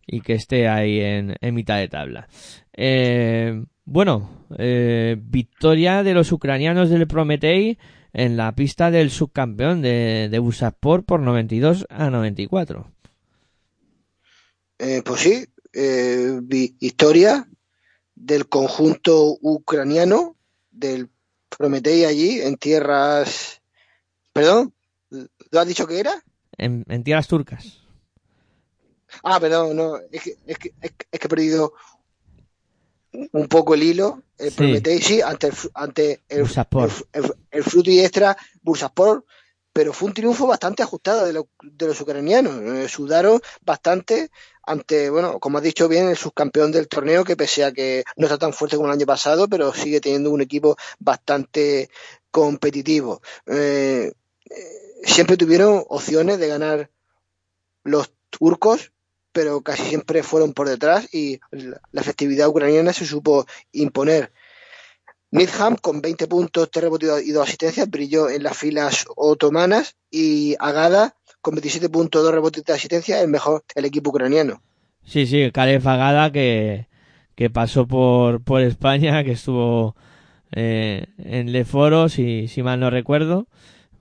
y que esté ahí en, en mitad de tabla. Eh, bueno, eh, victoria de los ucranianos del Prometei en la pista del subcampeón de, de Busaspor por 92 a 94. Eh, pues sí, eh, historia del conjunto ucraniano, del Prometei allí, en tierras... Perdón, ¿lo has dicho que era? En, en tierras turcas. Ah, perdón, no, es que, es que, es que- es que he perdido un poco el hilo. El Sí. Prometei, sí, ante el, ante el, Bursaspor. el, el- el fruto y extra Bursaspor, pero fue un triunfo bastante ajustado de, lo- de los ucranianos. Eh, sudaron bastante ante, bueno, como has dicho bien, el subcampeón del torneo, que pese a que no está tan fuerte como el año pasado, pero sigue teniendo un equipo bastante competitivo. Eh, eh, siempre tuvieron opciones de ganar los turcos, pero casi siempre fueron por detrás y la efectividad ucraniana se supo imponer. Needham con 20 puntos, 3 rebotes y 2 asistencias brilló en las filas otomanas y Agada con 27 puntos, 2 rebotes y 3 asistencias el mejor el equipo ucraniano. Sí, sí, Caleb Fagada que, que pasó por, por España, que estuvo eh, en Leforo, si, si mal no recuerdo.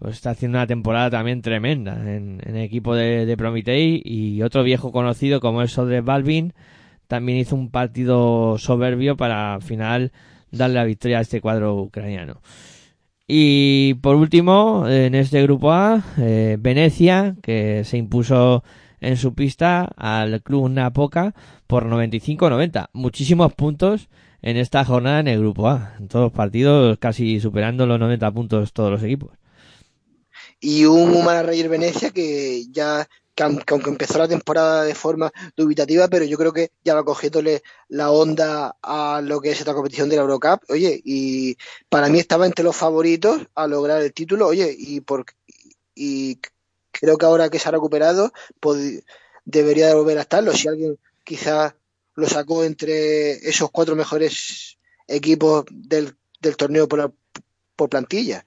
Pues está haciendo una temporada también tremenda en, el equipo de, de y otro viejo conocido como es Sodre Balvin también hizo un partido soberbio para al final darle la victoria a este cuadro ucraniano. Y por último, en este grupo A, eh, Venecia, que se impuso en su pista al club Napoca por 95-90. Muchísimos puntos en esta jornada en el grupo A. En todos los partidos casi superando los 90 puntos todos los equipos. Y un Humana Rayer Venecia que ya que aun- que aunque empezó la temporada de forma dubitativa, pero yo creo que ya va cogiéndole la onda a lo que es esta competición de la Eurocup. Oye, y para mí estaba entre los favoritos a lograr el título. Oye, y por y creo que ahora que se ha recuperado, pod- debería de volver a estarlo. Si alguien quizás lo sacó entre esos cuatro mejores equipos del, del torneo por, la- por plantilla.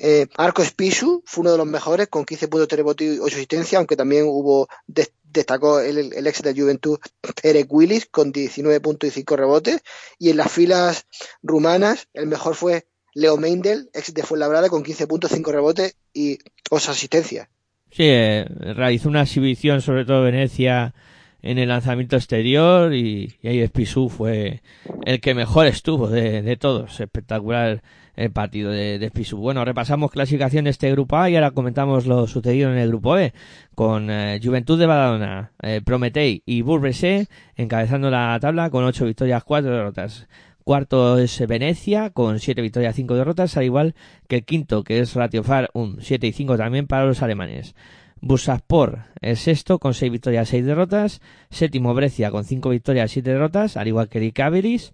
Eh, Marco Spisu fue uno de los mejores con 15 puntos de rebote y 8 asistencias, aunque también hubo des- destacó el, ex de Juventud Eric Willis con 19 puntos y 5 rebotes. Y en las filas rumanas, el mejor fue Leo Meindel, ex de Fuenlabrada, con 15 puntos, 5 rebotes y 2 asistencias. Sí, eh, realizó una exhibición, sobre todo Venecia, en el lanzamiento exterior y, y ahí Spisú fue el que mejor estuvo de todos. Espectacular el partido de, de. Bueno, repasamos clasificación de este grupo A y ahora comentamos lo sucedido en el grupo B con eh, Juventud de Badalona, eh, Prometei y Bourg-Bressé encabezando la tabla con 8 victorias, 4 derrotas. Cuarto es Venecia con 7 victorias, 5 derrotas, al igual que el quinto, que es Ratiofar, un 7 y 5 también para los alemanes. Bursaspor el sexto con 6 victorias, 6 derrotas. Séptimo Brescia con 5 victorias, 7 derrotas, al igual que Ricaveris.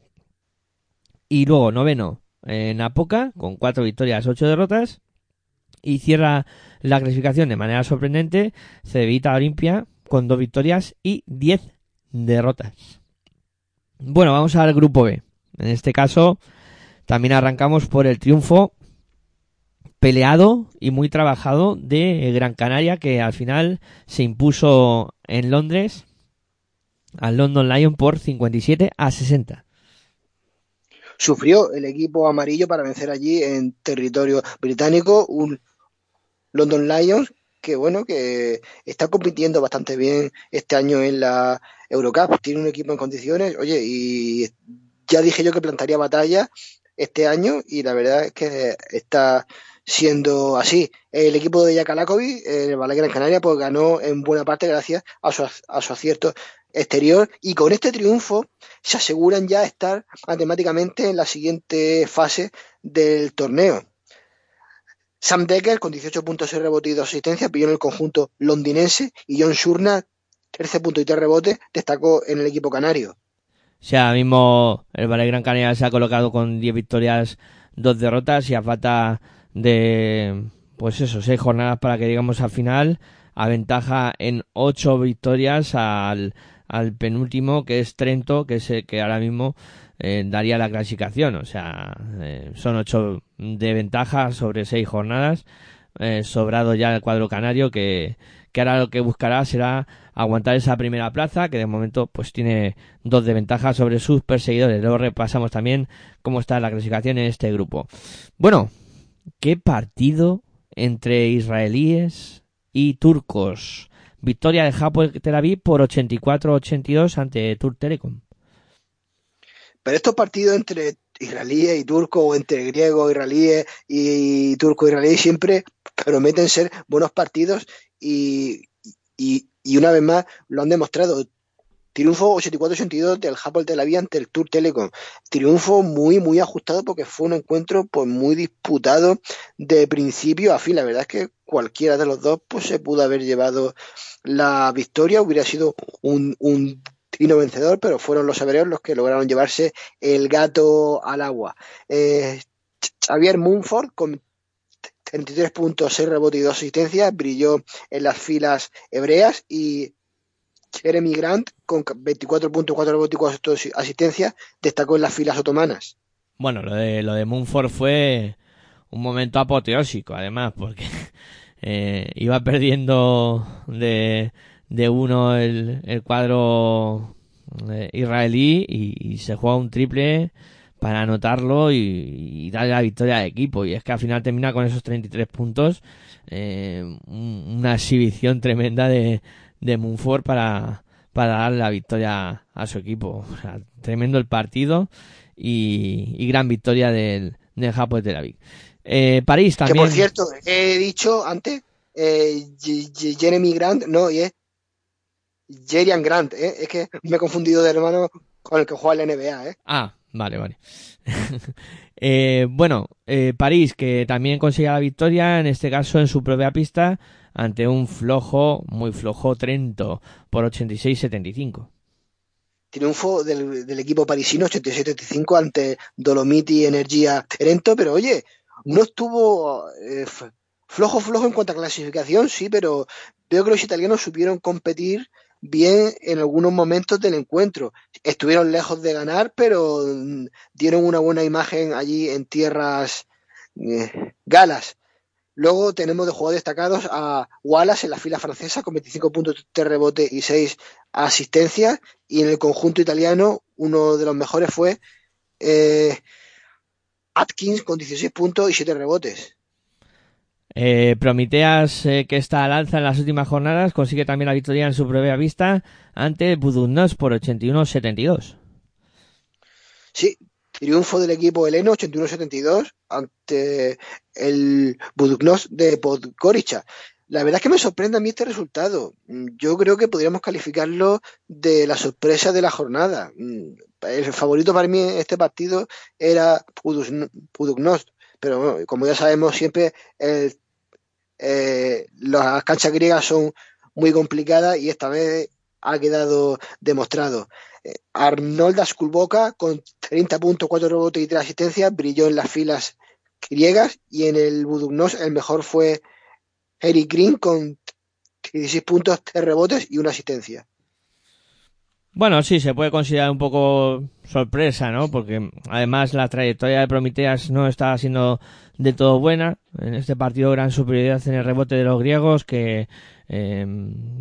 Y luego noveno eh, Napoca con 4 victorias, 8 derrotas. Y cierra la clasificación de manera sorprendente Cevita Olimpia con 2 victorias y 10 derrotas. Bueno, vamos al grupo B. En este caso, también arrancamos por el triunfo peleado y muy trabajado de Gran Canaria, que al final se impuso en Londres al London Lion por 57 a 60. Sufrió el equipo amarillo para vencer allí en territorio británico un London Lions que bueno que está compitiendo bastante bien este año en la Eurocup, tiene un equipo en condiciones, oye, y ya dije yo que plantaría batalla este año y la verdad es que está siendo así. El equipo de Yakalakovic, el Ballet Gran Canaria, pues ganó en buena parte gracias a su, a su acierto exterior y con este triunfo se aseguran ya estar matemáticamente en la siguiente fase del torneo. Sam Decker con 18 puntos y rebote y 2 asistencias pilló en el conjunto londinense y John Shurna 13 puntos y 3 rebotes destacó en el equipo canario. Ahora mismo el Ballet Gran Canaria se ha colocado con 10 victorias, 2 derrotas y a falta de, pues eso, 6 jornadas para que digamos al final, aventaja en 8 victorias al, al penúltimo que es Trento, que es el que ahora mismo eh, daría la clasificación. O sea, eh, son 8 de ventaja sobre 6 jornadas. Eh, sobrado ya el cuadro canario que, que ahora lo que buscará será aguantar esa primera plaza que de momento pues tiene dos de ventaja sobre sus perseguidores. Luego repasamos también cómo está la clasificación en este grupo. Bueno, qué partido entre israelíes y turcos. Victoria de Japón Tel Aviv por 84-82 ante Tur Telecom. Pero estos partidos entre israelíes y turcos o entre griegos, israelíes y turcos israelíes siempre prometen ser buenos partidos y, y una vez más lo han demostrado. Triunfo 84-82 del Japón Tel Aviv ante el Tour Telecom. Triunfo muy, muy ajustado porque fue un encuentro pues muy disputado de principio a fin. La verdad es que cualquiera de los dos pues se pudo haber llevado la victoria. Hubiera sido un, un trino vencedor, pero fueron los hebreos los que lograron llevarse el gato al agua. Eh, Xavier Munford con 33 puntos, 6 rebotes y 2 asistencias, brilló en las filas hebreas y Jeremy Grant con 24 puntos, 4 rebotes y 4 asistencias destacó en las filas otomanas. Bueno, lo de, lo de Munford fue un momento apoteósico, además, porque eh, iba perdiendo de, de uno el, el cuadro eh, israelí y, y, se juega un triple para anotarlo y, y, darle la victoria al equipo. Y es que al final termina con esos 33 puntos, eh, una exhibición tremenda de, de Munford para, para dar la victoria a su equipo. O sea, tremendo el partido y, y gran victoria del, del Japón de Tel Aviv. Eh, París también. Que por cierto, he dicho antes, eh, Jeremy Grant, no, y es Jerian Grant, ¿eh? es que me he confundido de hermano con el que juega en la NBA. ¿eh? Ah, vale, vale. eh, bueno, eh, París que también consigue la victoria, en este caso en su propia pista, ante un flojo, muy flojo Trento por 86-75. Triunfo del, equipo parisino 87-75 ante Dolomiti Energía Trento, pero oye, no estuvo eh, flojo flojo en cuanto a clasificación, sí, pero veo que los italianos supieron competir bien en algunos momentos del encuentro. Estuvieron lejos de ganar, pero dieron una buena imagen allí en tierras eh, galas. Luego tenemos de jugadores destacados a Wallace en la fila francesa con 25 puntos de rebote y 6 asistencias. Y en el conjunto italiano, uno de los mejores fue eh, Atkins con 16 puntos y 7 rebotes. Eh, Prometeas, eh, que está al alza en las últimas jornadas, consigue también la victoria en su previa vista ante Budunnos por 81-72. Sí, triunfo del equipo heleno 81-72 ante el Buduknos de Podgorica. La verdad es que me sorprende a mí este resultado. Mm, Yo creo que podríamos calificarlo de la sorpresa de la jornada. Mm, El favorito para mí en este partido era Puduknos, pero como ya sabemos siempre eh, las canchas griegas son muy complicadas y esta vez ha quedado demostrado. Eh, Arnold Asculboca con 30 puntos, 4 rebotes y 3 asistencias brilló en las filas griegas y en el Budugnos el mejor fue Eric Green con 16 puntos, 3 rebotes y una asistencia. Bueno, sí, se puede considerar un poco sorpresa, ¿no? Porque además la trayectoria de Prometeas no estaba siendo de todo buena. En este partido gran superioridad en el rebote de los griegos que eh,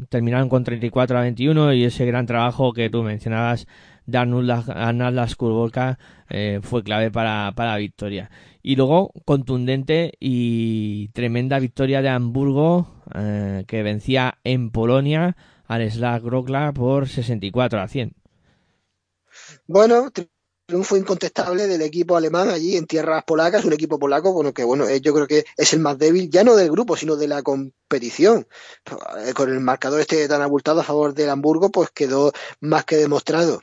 terminaron con 34 a 21 y ese gran trabajo que tú mencionabas de Arnold Laskurvolka eh, fue clave para, para la victoria. Y luego contundente y tremenda victoria de Hamburgo eh, que vencía en Polonia al Slack por 64 a 100. Bueno, triunfo incontestable del equipo alemán allí en tierras polacas, un equipo polaco, bueno, que bueno, eh, yo creo que es el más débil, ya no del grupo, sino de la competición. Eh, Con el marcador este tan abultado a favor del Hamburgo, pues quedó más que demostrado.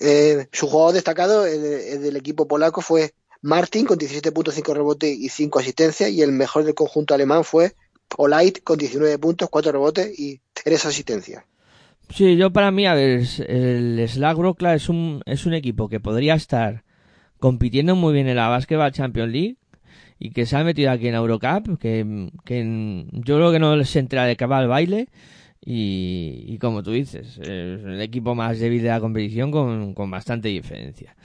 Eh, su jugador destacado el del equipo polaco fue Martin con 17.5 rebotes y 5 asistencias y el mejor del conjunto alemán fue Polite con 19 puntos, 4 rebotes y 3 asistencias. Sí, yo para mí, a ver, el Slack Grokla es un, es un equipo que podría estar compitiendo muy bien en la Basketball Champions League y que se ha metido aquí en Eurocup, que, que yo creo que no se entera de que va al baile y, y como tú dices, es el equipo más débil de la competición con, con bastante diferencia.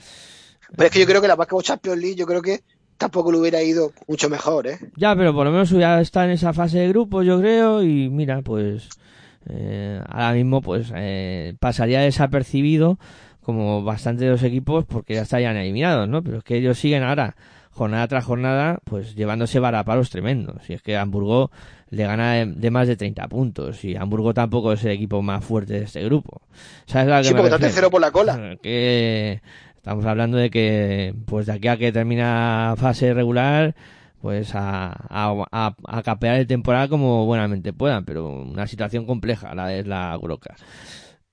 Pero es que yo creo que la Basketball Champions League, yo creo que tampoco le hubiera ido mucho mejor, ¿eh? Ya, pero por lo menos ya está en esa fase de grupo, yo creo, y mira, pues eh, ahora mismo pues eh, pasaría desapercibido como bastante de los equipos porque ya estarían eliminados, ¿no? Pero es que ellos siguen ahora, jornada tras jornada, pues llevándose varapalos tremendos. Y es que Hamburgo le gana de, de más de 30 puntos y Hamburgo tampoco es el equipo más fuerte de este grupo. ¿Sabes a lo que Sí, me porque está tercero por la cola. que estamos hablando de que pues de aquí a que termina fase regular pues a, a, a, a capear el temporal como buenamente puedan pero una situación compleja la de la Groca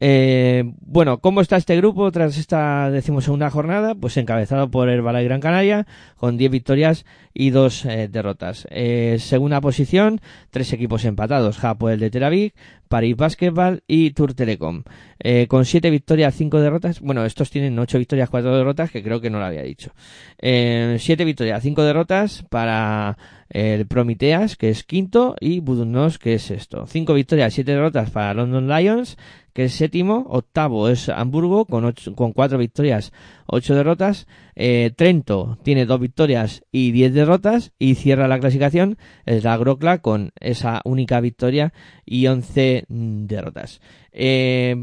eh, bueno, ¿cómo está este grupo tras esta decimosegunda jornada? Pues encabezado por el Balay Gran Canaria, con 10 victorias y 2 eh, derrotas. Eh, segunda posición, tres equipos empatados, Hapoel de Tel Aviv, Paris Basketball y Tour Telecom. Eh, con 7 victorias, 5 derrotas. Bueno, estos tienen 8 victorias, 4 derrotas, que creo que no lo había dicho. 7 victorias, 5 derrotas para el Prometeas, que es quinto, y Budunnos, que es sexto. 5 victorias, 7 derrotas para London Lions, que es séptimo, octavo es Hamburgo con ocho, con cuatro victorias, ocho derrotas, eh, Trento tiene dos victorias y diez derrotas y cierra la clasificación es la Grokla con esa única victoria y once mm, derrotas. Eh,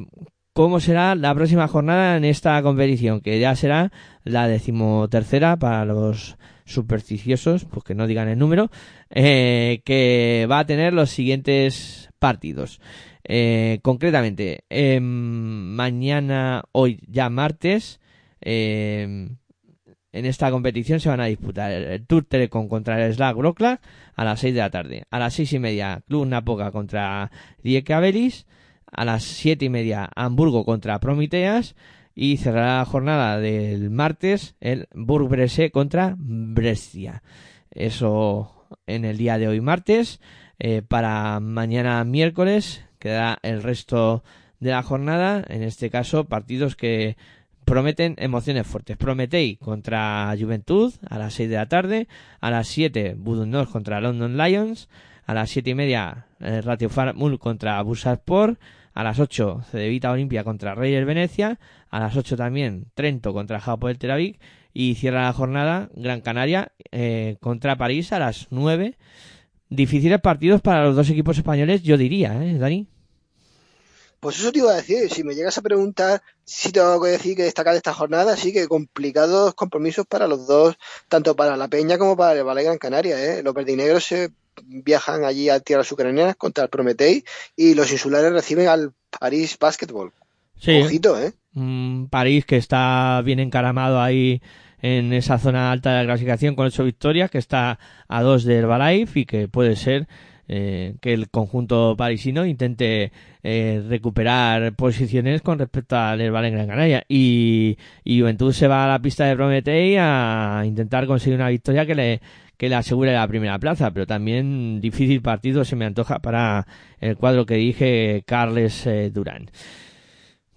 ¿Cómo será la próxima jornada en esta competición? Que ya será la decimotercera para los supersticiosos, pues que no digan el número, eh, que va a tener los siguientes partidos. Eh, concretamente, eh, mañana, hoy ya martes, eh, en esta competición se van a disputar el Tour Telecom contra el Slack Grokla a las 6 de la tarde. A las seis y media, Club Napoca contra Rijeka. A las siete y media, Hamburgo contra Prometeas. Y cerrará la jornada del martes el Burg contra Brescia. Eso en el día de hoy martes. Eh, para mañana miércoles queda el resto de la jornada. En este caso, partidos que prometen emociones fuertes. Prometei contra Juventud a las 6 de la tarde. A las 7, Budunor contra London Lions. A las 7 y media, eh, Ratio Farmul contra Bursaspor. A las 8, Cedevita Olimpia contra Reyes Venecia. A las 8 también, Trento contra Japo del Tel Aviv. Y cierra la jornada Gran Canaria eh, contra París a las 9. difíciles partidos para los dos equipos españoles, yo diría, ¿eh, Dani? Pues eso te iba a decir, si me llegas a preguntar si tengo que decir que destacar de esta jornada, sí que complicados compromisos para los dos, tanto para la Peña como para el Ballet Gran Canaria. ¿eh? Los verdinegros se viajan allí a tierras ucranianas contra el Prometei y los insulares reciben al París Basketball. Sí. Ojito, ¿eh? Mm, París que está bien encaramado ahí en esa zona alta de la clasificación con ocho victorias, que está a dos del Herbalife y que puede ser eh, que el conjunto parisino intente eh, recuperar posiciones con respecto al Herbal en Gran Canaria. Y, y Juventud se va a la pista de Prometei a intentar conseguir una victoria que le, que le asegure la primera plaza, pero también difícil partido se me antoja para el cuadro que dije Carles eh, Durán.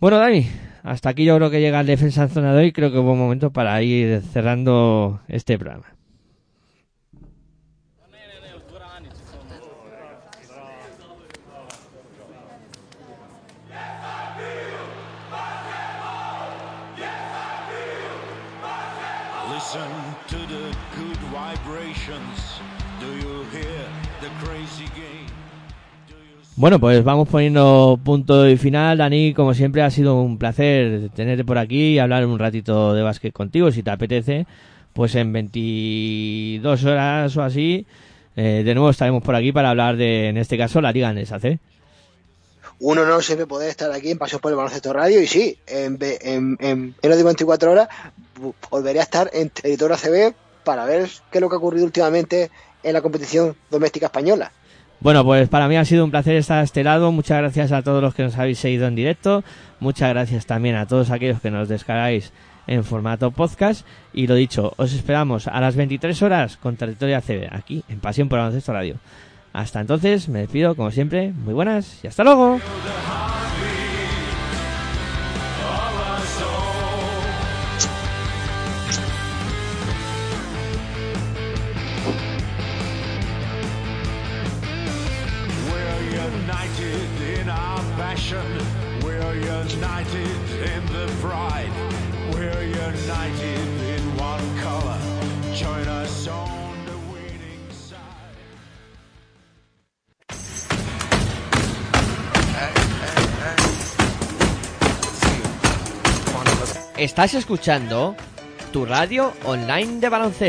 Bueno, Dani, hasta aquí yo creo que llega el defensa en zona de hoy. Creo que es buen momento para ir cerrando este programa. Bueno, pues vamos poniendo punto y final. Dani, como siempre, ha sido un placer tenerte por aquí y hablar un ratito de básquet contigo, si te apetece. Pues en 22 horas o así, eh, de nuevo estaremos por aquí para hablar de, en este caso, la Liga Anesa C. Un honor siempre poder estar aquí en Pasión por el Baloncesto Radio y sí, en, en, en menos de 24 horas volveré a estar en territorio ACB para ver qué es lo que ha ocurrido últimamente en la competición doméstica española. Bueno, pues para mí ha sido un placer estar a este lado. Muchas gracias a todos los que nos habéis seguido en directo. Muchas gracias también a todos aquellos que nos descargáis en formato podcast. Y lo dicho, os esperamos a las 23 horas con Territorio ACB, aquí en Pasión por Baloncesto Radio. Hasta entonces, me despido, como siempre. Muy buenas y hasta luego. Estás escuchando tu radio online de baloncesto.